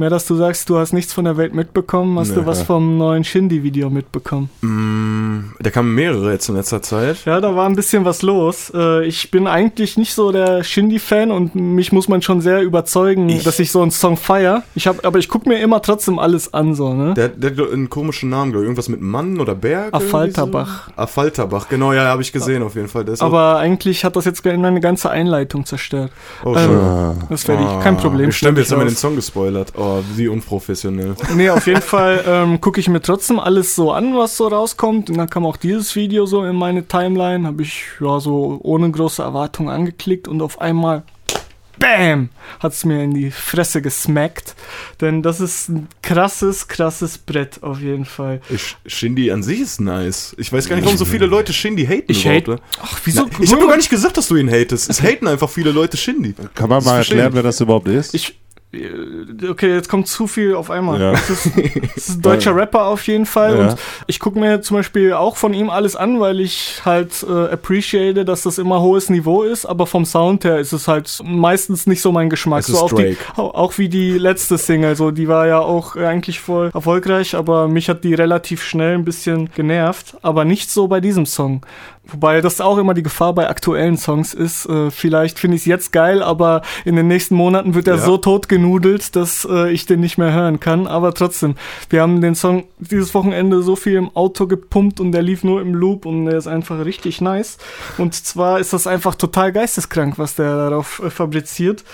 Mehr, dass du sagst, du hast nichts von der Welt mitbekommen, hast du Nee. was vom neuen Shindy-Video mitbekommen? Mm, da kamen mehrere jetzt in letzter Zeit. Ja, da war ein bisschen was los. Äh, Ich bin eigentlich nicht so der Shindy-Fan und mich muss man schon sehr überzeugen, Ich- dass ich so einen Song feier. Ich hab, aber ich gucke mir immer trotzdem alles an, so, ne? Der, der hat einen komischen Namen, glaube ich. Irgendwas mit Mann oder Berg? Affalterbach. So? Affalterbach, genau, ja, habe ich gesehen auf jeden Fall. Aber eigentlich hat das jetzt meine ganze Einleitung zerstört. oh, ähm, schön. Ah. Das werde ich, kein Problem. Stimmt, jetzt haben wir den. Song gespoilert. Oh, wie unprofessionell. Nee, auf jeden Fall ähm, gucke ich mir trotzdem alles so an, was so rauskommt. Und dann kam auch dieses Video so in meine Timeline. Habe ich ja so ohne große Erwartung angeklickt und auf einmal. Bam! Hat es mir in die Fresse gesmackt. Denn das ist ein krasses, krasses Brett auf jeden Fall. Ich, Shindy an sich ist nice. Ich weiß gar nicht, warum so viele Leute Shindy haten. Ich hate-? Ach, wieso? Na, ich habe doch gar nicht gesagt, dass du ihn hatest. Es haten einfach viele Leute Shindy. Kann man Das mal erklären, wer das überhaupt ist? Ich. Äh, Okay, jetzt kommt zu viel auf einmal. Ja. Das, ist, das ist ein deutscher [laughs] Rapper auf jeden Fall. Ja. Und ich gucke mir zum Beispiel auch von ihm alles an, weil ich halt äh, appreciate, dass das immer hohes Niveau ist. Aber vom Sound her ist es halt meistens nicht so mein Geschmack. Es so auch, die, auch wie die letzte Single. So, die war ja auch eigentlich voll erfolgreich, aber mich hat die relativ schnell ein bisschen genervt. Aber nicht so bei diesem Song. Wobei das auch immer die Gefahr bei aktuellen Songs ist. Äh, vielleicht finde ich es jetzt geil, aber in den nächsten Monaten wird er Ja. so tot genudelt, dass äh, ich den nicht mehr hören kann. Aber trotzdem, wir haben den Song dieses Wochenende so viel im Auto gepumpt und der lief nur im Loop und der ist einfach richtig nice. Und zwar ist das einfach total geisteskrank, was der darauf äh, fabriziert.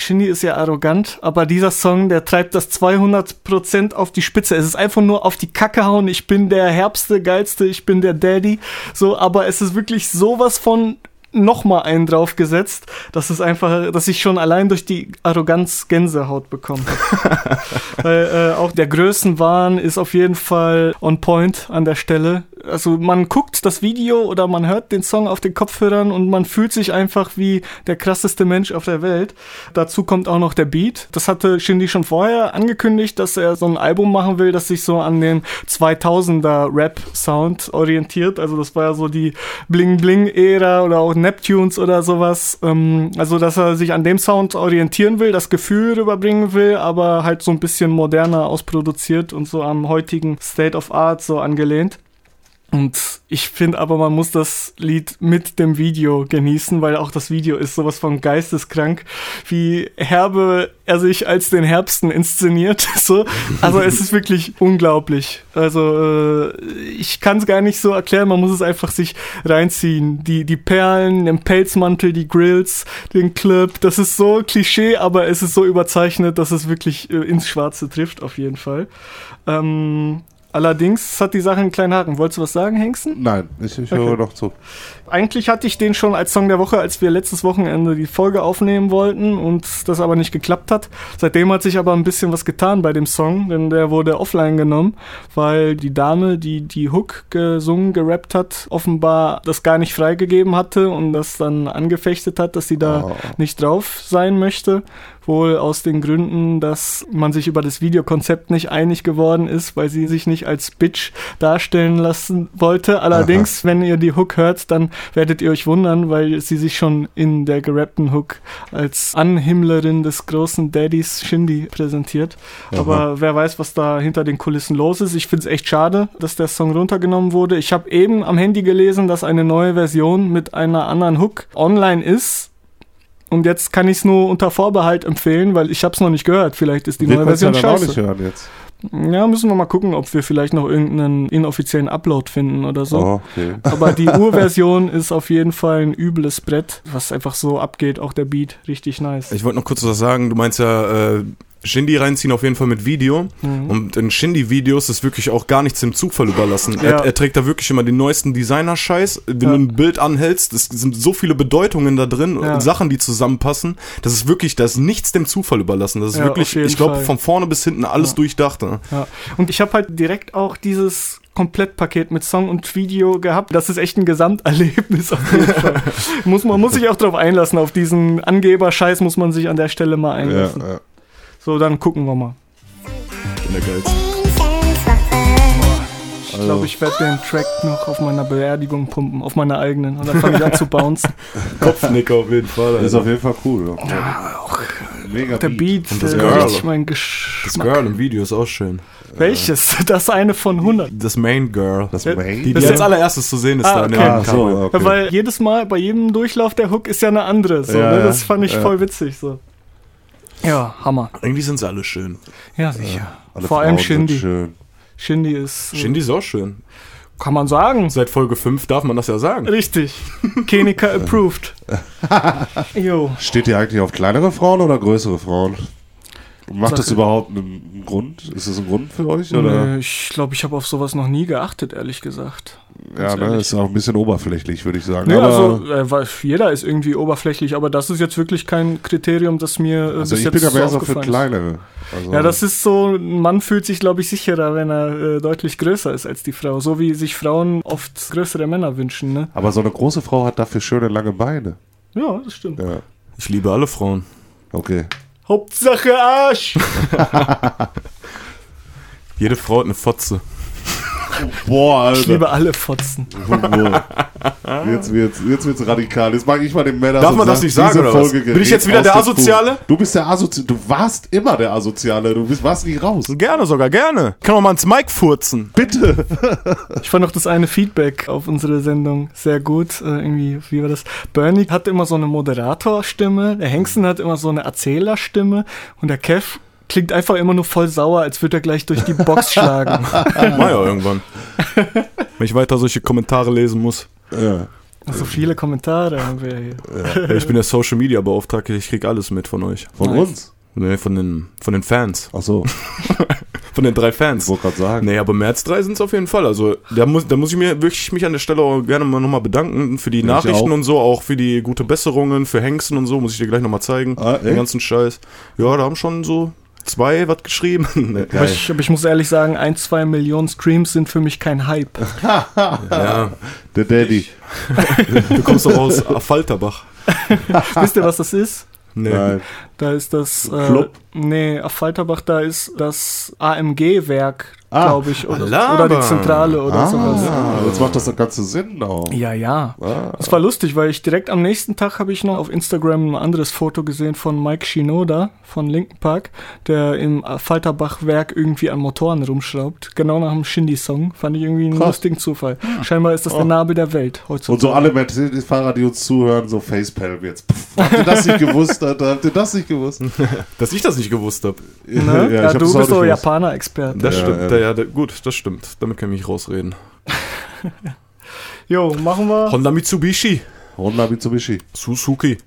Shindy ist ja arrogant, aber dieser Song, der treibt das 200% auf die Spitze. Es ist einfach nur auf die Kacke hauen. Ich bin der Herbste, Geilste, ich bin der Daddy. So, aber es ist wirklich sowas von nochmal einen draufgesetzt, dass es einfach, dass ich schon allein durch die Arroganz Gänsehaut bekommen habe. [laughs] Weil äh, auch der Größenwahn ist auf jeden Fall on point an der Stelle. Also man guckt das Video oder man hört den Song auf den Kopfhörern und man fühlt sich einfach wie der krasseste Mensch auf der Welt. Dazu kommt auch noch der Beat. Das hatte Shindy schon vorher angekündigt, dass er so ein Album machen will, das sich so an den 2000er Rap-Sound orientiert. Also das war ja so die Bling-Bling-Ära oder auch Neptunes oder sowas. Ähm, also dass er sich an dem Sound orientieren will, das Gefühl rüberbringen will, aber halt so ein bisschen moderner ausproduziert und so am heutigen State of Art so angelehnt. Und ich finde aber, man muss das Lied mit dem Video genießen, weil auch das Video ist sowas von geisteskrank, wie herbe er sich als den Herbsten inszeniert. [laughs] So. Also es ist wirklich unglaublich. Also äh, ich kann es gar nicht so erklären, man muss es einfach sich reinziehen. Die, die Perlen, den Pelzmantel, die Grills, den Clip, das ist so Klischee, aber es ist so überzeichnet, dass es wirklich äh, ins Schwarze trifft, auf jeden Fall. Ähm, Allerdings hat die Sache einen kleinen Haken. Wolltest du was sagen, Hengsten? Nein, ich, ich Okay. höre noch zu. Eigentlich hatte ich den schon als Song der Woche, als wir letztes Wochenende die Folge aufnehmen wollten und das aber nicht geklappt hat. Seitdem hat sich aber ein bisschen was getan bei dem Song, denn der wurde offline genommen, weil die Dame, die die Hook gesungen, gerappt hat, offenbar das gar nicht freigegeben hatte und das dann angefechtet hat, dass sie da Oh. nicht drauf sein möchte. Wohl aus den Gründen, dass man sich über das Videokonzept nicht einig geworden ist, weil sie sich nicht als Bitch darstellen lassen wollte. Allerdings, wenn ihr die Hook hört, dann werdet ihr euch wundern, weil sie sich schon in der gerappten Hook als Anhimmlerin des großen Daddys Shindy präsentiert. Aber wer weiß, was da hinter den Kulissen los ist. Ich finde es echt schade, dass der Song runtergenommen wurde. Ich habe eben am Handy gelesen, dass eine neue Version mit einer anderen Hook online ist. Und jetzt kann ich es nur unter Vorbehalt empfehlen, weil ich habe es noch nicht gehört. Vielleicht ist die Wir neue es ja Version dann auch nicht scheiße. hören jetzt. Ja, müssen wir mal gucken, ob wir vielleicht noch irgendeinen inoffiziellen Upload finden oder so. Oh, okay. Aber die [laughs] Urversion ist auf jeden Fall ein übles Brett, was einfach so abgeht. Auch der Beat, richtig nice. Ich wollte noch kurz was sagen. Du meinst ja, äh, Shindy reinziehen, auf jeden Fall mit Video. Und in Shindy-Videos ist wirklich auch gar nichts dem Zufall überlassen. Ja. Er, er trägt da wirklich immer den neuesten Designer-Scheiß. Wenn Ja. du ein Bild anhältst, es sind so viele Bedeutungen da drin Ja. und Sachen, die zusammenpassen. Das ist wirklich, da ist nichts dem Zufall überlassen. Das ist Ja, wirklich, ich glaube, von vorne bis hinten alles durchdacht. ne? Ja. Und ich habe halt direkt auch dieses Komplettpaket mit Song und Video gehabt. Das ist echt ein Gesamterlebnis auf jeden Fall. [laughs] muss man muss sich auch drauf einlassen. Auf diesen Angeber-Scheiß muss man sich an der Stelle mal Ja, einlassen. ja. So, dann gucken wir mal. Bin der geilste. Ich glaube, ich werde den Track noch auf meiner Beerdigung pumpen, auf meiner eigenen. Und dann fange ich an zu bouncen. [laughs] Kopfnicker auf jeden Fall. Ist Alter. auf jeden Fall cool. Mega Der Beat, Und das äh, Girl. richtig mein Das. Girl im Video ist auch schön. Welches? [laughs] Das eine von 100. Das Main Girl. Das Ja, Main? Die, die Das als ist- allererstes zu sehen ist Ah, da in okay. Ah, so, okay. Weil jedes Mal, bei jedem Durchlauf der Hook ist ja eine andere. So, Ja, ne? ja. Das fand ich Ja. voll witzig. So. Ja, Hammer. Irgendwie sind sie alle schön. Ja, sicher. Alle Vor allem Frauen sind Shindy. Schön. Shindy ist, äh, Shindy ist auch schön. kann man sagen. Seit Folge 5 darf man das ja sagen. Richtig. Kenika [laughs] approved. [laughs] Jo. Steht ihr eigentlich auf kleinere Frauen oder größere Frauen? Macht das überhaupt einen einen Grund? Ist das ein Grund für euch? Oder? Nee, ich glaube, ich habe auf sowas noch nie geachtet, ehrlich gesagt. Ja, ne, ist auch ein bisschen oberflächlich, würde ich sagen. Nee, aber, also äh, jeder ist irgendwie oberflächlich, aber das ist jetzt wirklich kein Kriterium, das mir äh, also bis ich jetzt bin ja mehr so für kleinere. Also, Ja, das ist so, ein Mann fühlt sich, glaube ich, sicherer, wenn er äh, deutlich größer ist als die Frau. So wie sich Frauen oft größere Männer wünschen, ne? aber so eine große Frau hat dafür schöne lange Beine. Ja, das stimmt. Ja, Ich liebe alle Frauen. okay. Hauptsache Arsch! [laughs] Jede Frau hat eine Fotze. Boah, Alter. Ich liebe alle Fotzen. Jetzt wird's, jetzt wird's radikal. Jetzt mag ich mal den Männern Darf so man das nicht sagen, oder was? Folge Bin ich jetzt gerät wieder der. Asoziale? Du bist der Asoziale. Du warst immer der Asoziale. Du bist, warst nie raus. Gerne sogar, gerne. Kann man mal ins Mic furzen. Bitte. Ich fand auch das eine Feedback auf unsere Sendung sehr gut. Äh, irgendwie, wie war das? Bernie hat immer so eine Moderatorstimme, der Hengsten hat immer so eine Erzählerstimme und der Kev klingt einfach immer nur voll sauer, als würde er gleich durch die Box [laughs] schlagen. Mal ja irgendwann. Wenn ich weiter solche Kommentare lesen muss. Ja. So viele Kommentare haben wir hier. Ja, ich bin der Social Media Beauftragte, ich krieg alles mit von euch. Von Nice. uns. Nee, von den, von den Fans. Ach so, [laughs] Von den drei ich Fans. wollte gerade sagen. Nee, aber mehr als drei sind es auf jeden Fall. Also da muss, da muss ich mir wirklich mich an der Stelle auch gerne mal nochmal bedanken für die Ich Nachrichten auch. und so, auch für die gute Besserungen, für Hengsten und so, muss ich dir gleich nochmal zeigen. Ah, den ganzen Scheiß. Ja, da haben schon so zwei was geschrieben. [laughs] Aber ich, aber ich muss ehrlich sagen, ein, zwei Millionen Streams sind für mich kein Hype. [laughs] ja, Der Daddy. [laughs] du kommst doch aus Falterbach. Wisst ihr, was das ist? Nee. Nein. Da ist das. Äh, Club? Nee, auf Falterbach, da ist das AMG-Werk, Ah, glaube ich. Oder, oder die Zentrale oder sowas. Ah, jetzt macht das doch ganze Sinn auch. Ja, ja. Ah. Das war lustig, weil ich direkt am nächsten Tag habe ich noch auf Instagram ein anderes Foto gesehen von Mike Shinoda von Linken Park, der im Falterbach-Werk irgendwie an Motoren rumschraubt. Genau nach dem Shindy-Song. Fand ich irgendwie einen Krass. lustigen Zufall. Scheinbar ist das der Nabel der Welt heutzutage. Und so alle Mercedes-Fahrer, die uns zuhören, so Facepalm jetzt. Pff, habt ihr das nicht gewusst, [laughs] Alter? Habt ihr das nicht gewusst? [laughs] Dass ich das nicht gewusst habe. Ne? [laughs] Ja, hab du bist doch. Japaner-Experte. Das Ja, stimmt. ja. Ja, ja, gut, das stimmt. Damit kann ich mich rausreden. [laughs] Jo, machen wir. Honda Mitsubishi. Honda Mitsubishi. Suzuki.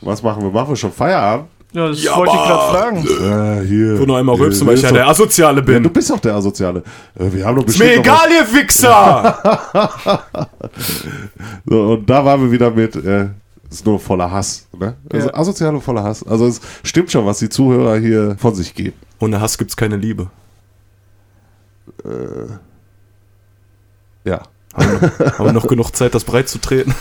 Was machen wir? Machen wir schon Feierabend? Ja, das Ja, wollte ich gerade fragen. Äh, hier. Ich noch einmal rülpsen, weil ich ja doch- der Asoziale Ja, bin. du bist doch der Asoziale. Äh, wir haben doch ist mir egal, ihr Wichser! So, und da waren wir wieder mit, äh, ist nur voller Hass. Ne? Also Ja. asozial und voller Hass. Also es stimmt schon, was die Zuhörer hier von sich geben. Ohne Hass gibt's keine Liebe. Ja. Haben wir noch genug Zeit, das breit zu treten?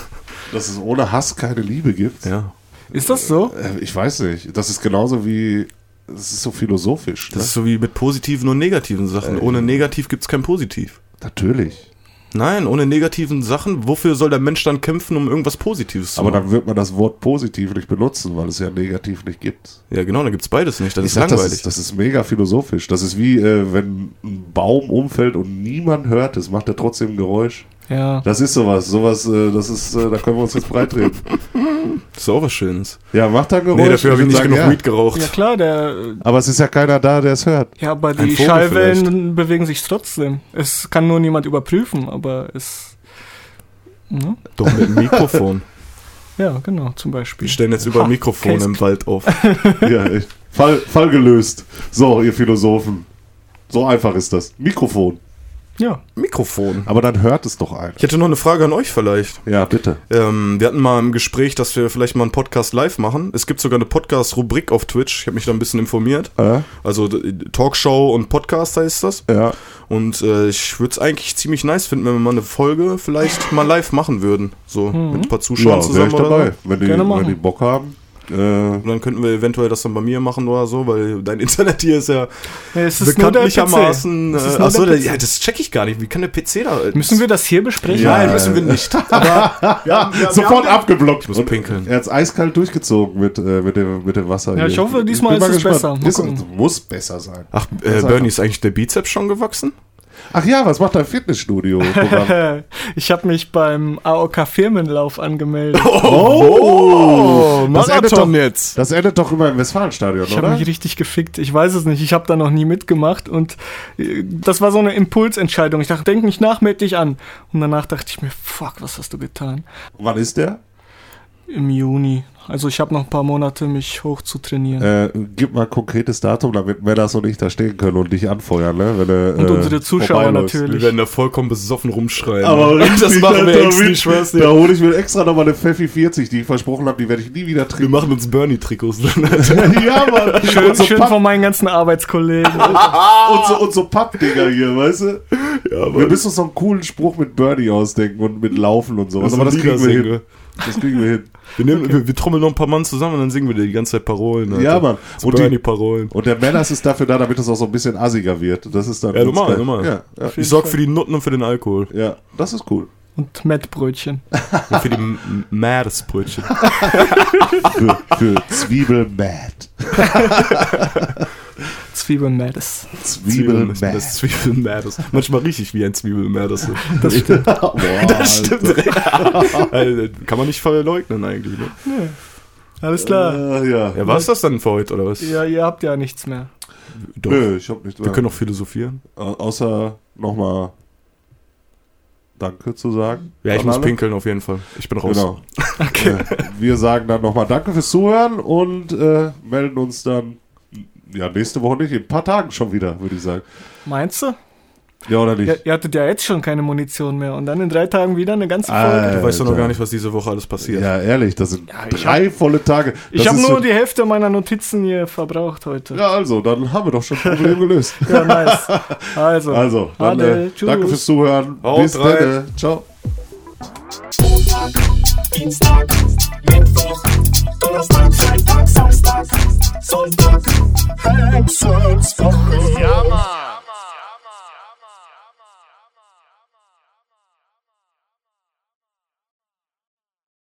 Dass es ohne Hass keine Liebe gibt. Ja. Ist das so? Äh, ich weiß nicht. Das ist genauso wie. Das ist so philosophisch. Das Ne? ist so wie mit positiven und negativen Sachen. Äh, Ohne negativ gibt's kein positiv. Natürlich. Nein, ohne negativen Sachen, wofür soll der Mensch dann kämpfen, um irgendwas Positives zu Aber machen? dann wird man das Wort positiv nicht benutzen, weil es ja negativ nicht gibt. Ja, genau, dann gibt's beides nicht. Das Ich ist sag, langweilig. Das ist, das ist mega philosophisch. Das ist wie, äh, wenn ein Baum umfällt und niemand hört es, macht er trotzdem ein Geräusch. Ja. Das ist sowas. Sowas, äh, das ist, äh, da können wir uns jetzt breit reden. Das [laughs] ist auch was Schönes. Ja, macht er ein Geräusch. Nee, dafür habe ich nicht sagen, genug ja. Weed geraucht. Ja klar, der Aber es ist ja keiner da, der es hört. Ja, aber die Schallwellen bewegen sich trotzdem. Es kann nur niemand überprüfen, aber es. Ne? Doch mit dem [laughs] Mikrofon. Ja, genau, zum Beispiel. Wir stellen jetzt über Mikrofone im Wald auf. [laughs] ja. Fall, Fall gelöst. So, ihr Philosophen. So einfach ist das. Mikrofon. Ja. Mikrofon. Aber dann hört es doch ein. Ich hätte noch eine Frage an euch vielleicht. Ja, bitte. Ähm, wir hatten mal im Gespräch, dass wir vielleicht mal einen Podcast live machen. Es gibt sogar eine Podcast-Rubrik auf Twitch. Ich habe mich da ein bisschen informiert. Äh? Also Talkshow und Podcast heißt das. Ja. Und äh, ich würde es eigentlich ziemlich nice finden, wenn wir mal eine Folge vielleicht mal live machen würden. So mit ein paar Ja, Zuschauern wäre zusammen ich oder dabei. so. Wenn die, Gerne wenn die Bock haben. Äh, Und dann könnten wir eventuell das dann bei mir machen oder so, weil dein [laughs] Internet hier ist ja Es ist bekanntlichermaßen. Es Äh, achso, der ja, das check ich gar nicht. Wie kann der PC da. Müssen wir das hier besprechen? Nein, müssen wir nicht. [laughs] Aber ja, wir, sofort abgeblockt. Ich muss Und pinkeln. Er hat eiskalt durchgezogen mit, äh, mit, dem, mit dem Wasser. Ja, hier. ich hoffe, diesmal ist es besser. Ist, gucken. muss besser sein. Ach, äh, Bernie, ist eigentlich der Bizeps schon gewachsen? Ach ja, was macht dein Fitnessstudio-Programm? [laughs] Ich habe mich beim AOK Firmenlauf angemeldet. oh, das endet, doch, jetzt. das endet doch immer im Westfalenstadion, Ich habe oder? mich richtig gefickt. Ich weiß es nicht. Ich habe da noch nie mitgemacht und äh, das war so eine Impulsentscheidung. Ich dachte, denk nicht nach, meld dich an. Und danach dachte ich mir, fuck, was hast du getan? Wann ist der? Im Juni. Also ich habe noch ein paar Monate, mich hoch zu trainieren. Äh, gib mal ein konkretes Datum, damit Menas und ich da stehen können und dich anfeuern, ne? Wenn du, Und äh, unsere Zuschauer natürlich. Wir werden da vollkommen besoffen rumschreien. Aber [laughs] richtig, das machen wir extra, ich schwör's Da dir. hole ich mir extra nochmal eine Pfeffi 40, die ich versprochen habe, die werde ich nie wieder Wir trinken. machen uns Bernie-Trikots. [laughs] [laughs] ja, Mann. Schön, so, schön Papp, von meinen ganzen Arbeitskollegen. und so, und so Pappdinger hier, weißt du? ja, Wir müssen uns noch einen coolen Spruch mit Bernie ausdenken und mit Laufen und sowas. Also aber das kriegen wir hin. Das kriegen wir hin. Wir, nehmen, wir, wir trommeln noch ein paar Mann zusammen und dann singen wir dir die ganze Zeit Parolen. Alter. Ja, Mann. So Und, die, Bernie-Parolen. und der Männers ist dafür da, damit es auch so ein bisschen assiger wird. Das ist dann. Ja, normal, geil. normal. Ja, ja, Ich sorg für die Nutten und für den Alkohol. ja, das ist cool. Und Mettbrötchen. Und für die M- Meeresbrötchen. [laughs] Für, für Zwiebelmad. [laughs] Zwiebelmettes. Zwiebelmad. Das Zwiebelmeeres. Manchmal rieche ich wie ein Zwiebelmeeres. [laughs] Das stimmt. [laughs] Boah, [laughs] Das stimmt. Also, Kann man nicht verleugnen eigentlich. Ne? Alles klar. Äh, ja. Ja, war es das dann für heute, oder was? Ja, ihr habt ja nichts mehr. Doch. Nö, ich hab nicht. Wir können auch philosophieren. Au- außer nochmal Danke zu sagen. Ja, ich muss alle. pinkeln auf jeden Fall. Ich bin raus. Genau. Okay. wir sagen dann nochmal Danke fürs Zuhören und äh, melden uns dann ja nächste Woche nicht, in ein paar Tagen schon wieder, würde ich sagen. Meinst du? Ja oder nicht? Ihr, ihr hattet ja jetzt schon keine Munition mehr und dann in drei Tagen wieder eine ganze Folge. Alter. Du weißt doch noch gar nicht, was diese Woche alles passiert. Ja, ehrlich, das sind ich drei volle Tage. ich Das habe ist nur die Hälfte meiner Notizen hier verbraucht heute. Ja, also, dann haben wir doch schon ein Problem [laughs] gelöst. Ja, nice. Also, Also, dann, Ade, äh, tschüss. danke fürs Zuhören. Haut Bis dann. Ciao. Montag, Dienstag, Mittwoch, Donnerstag, Freitag, Samstag, Sonntag, Heimsons Woche. Ja, Mann.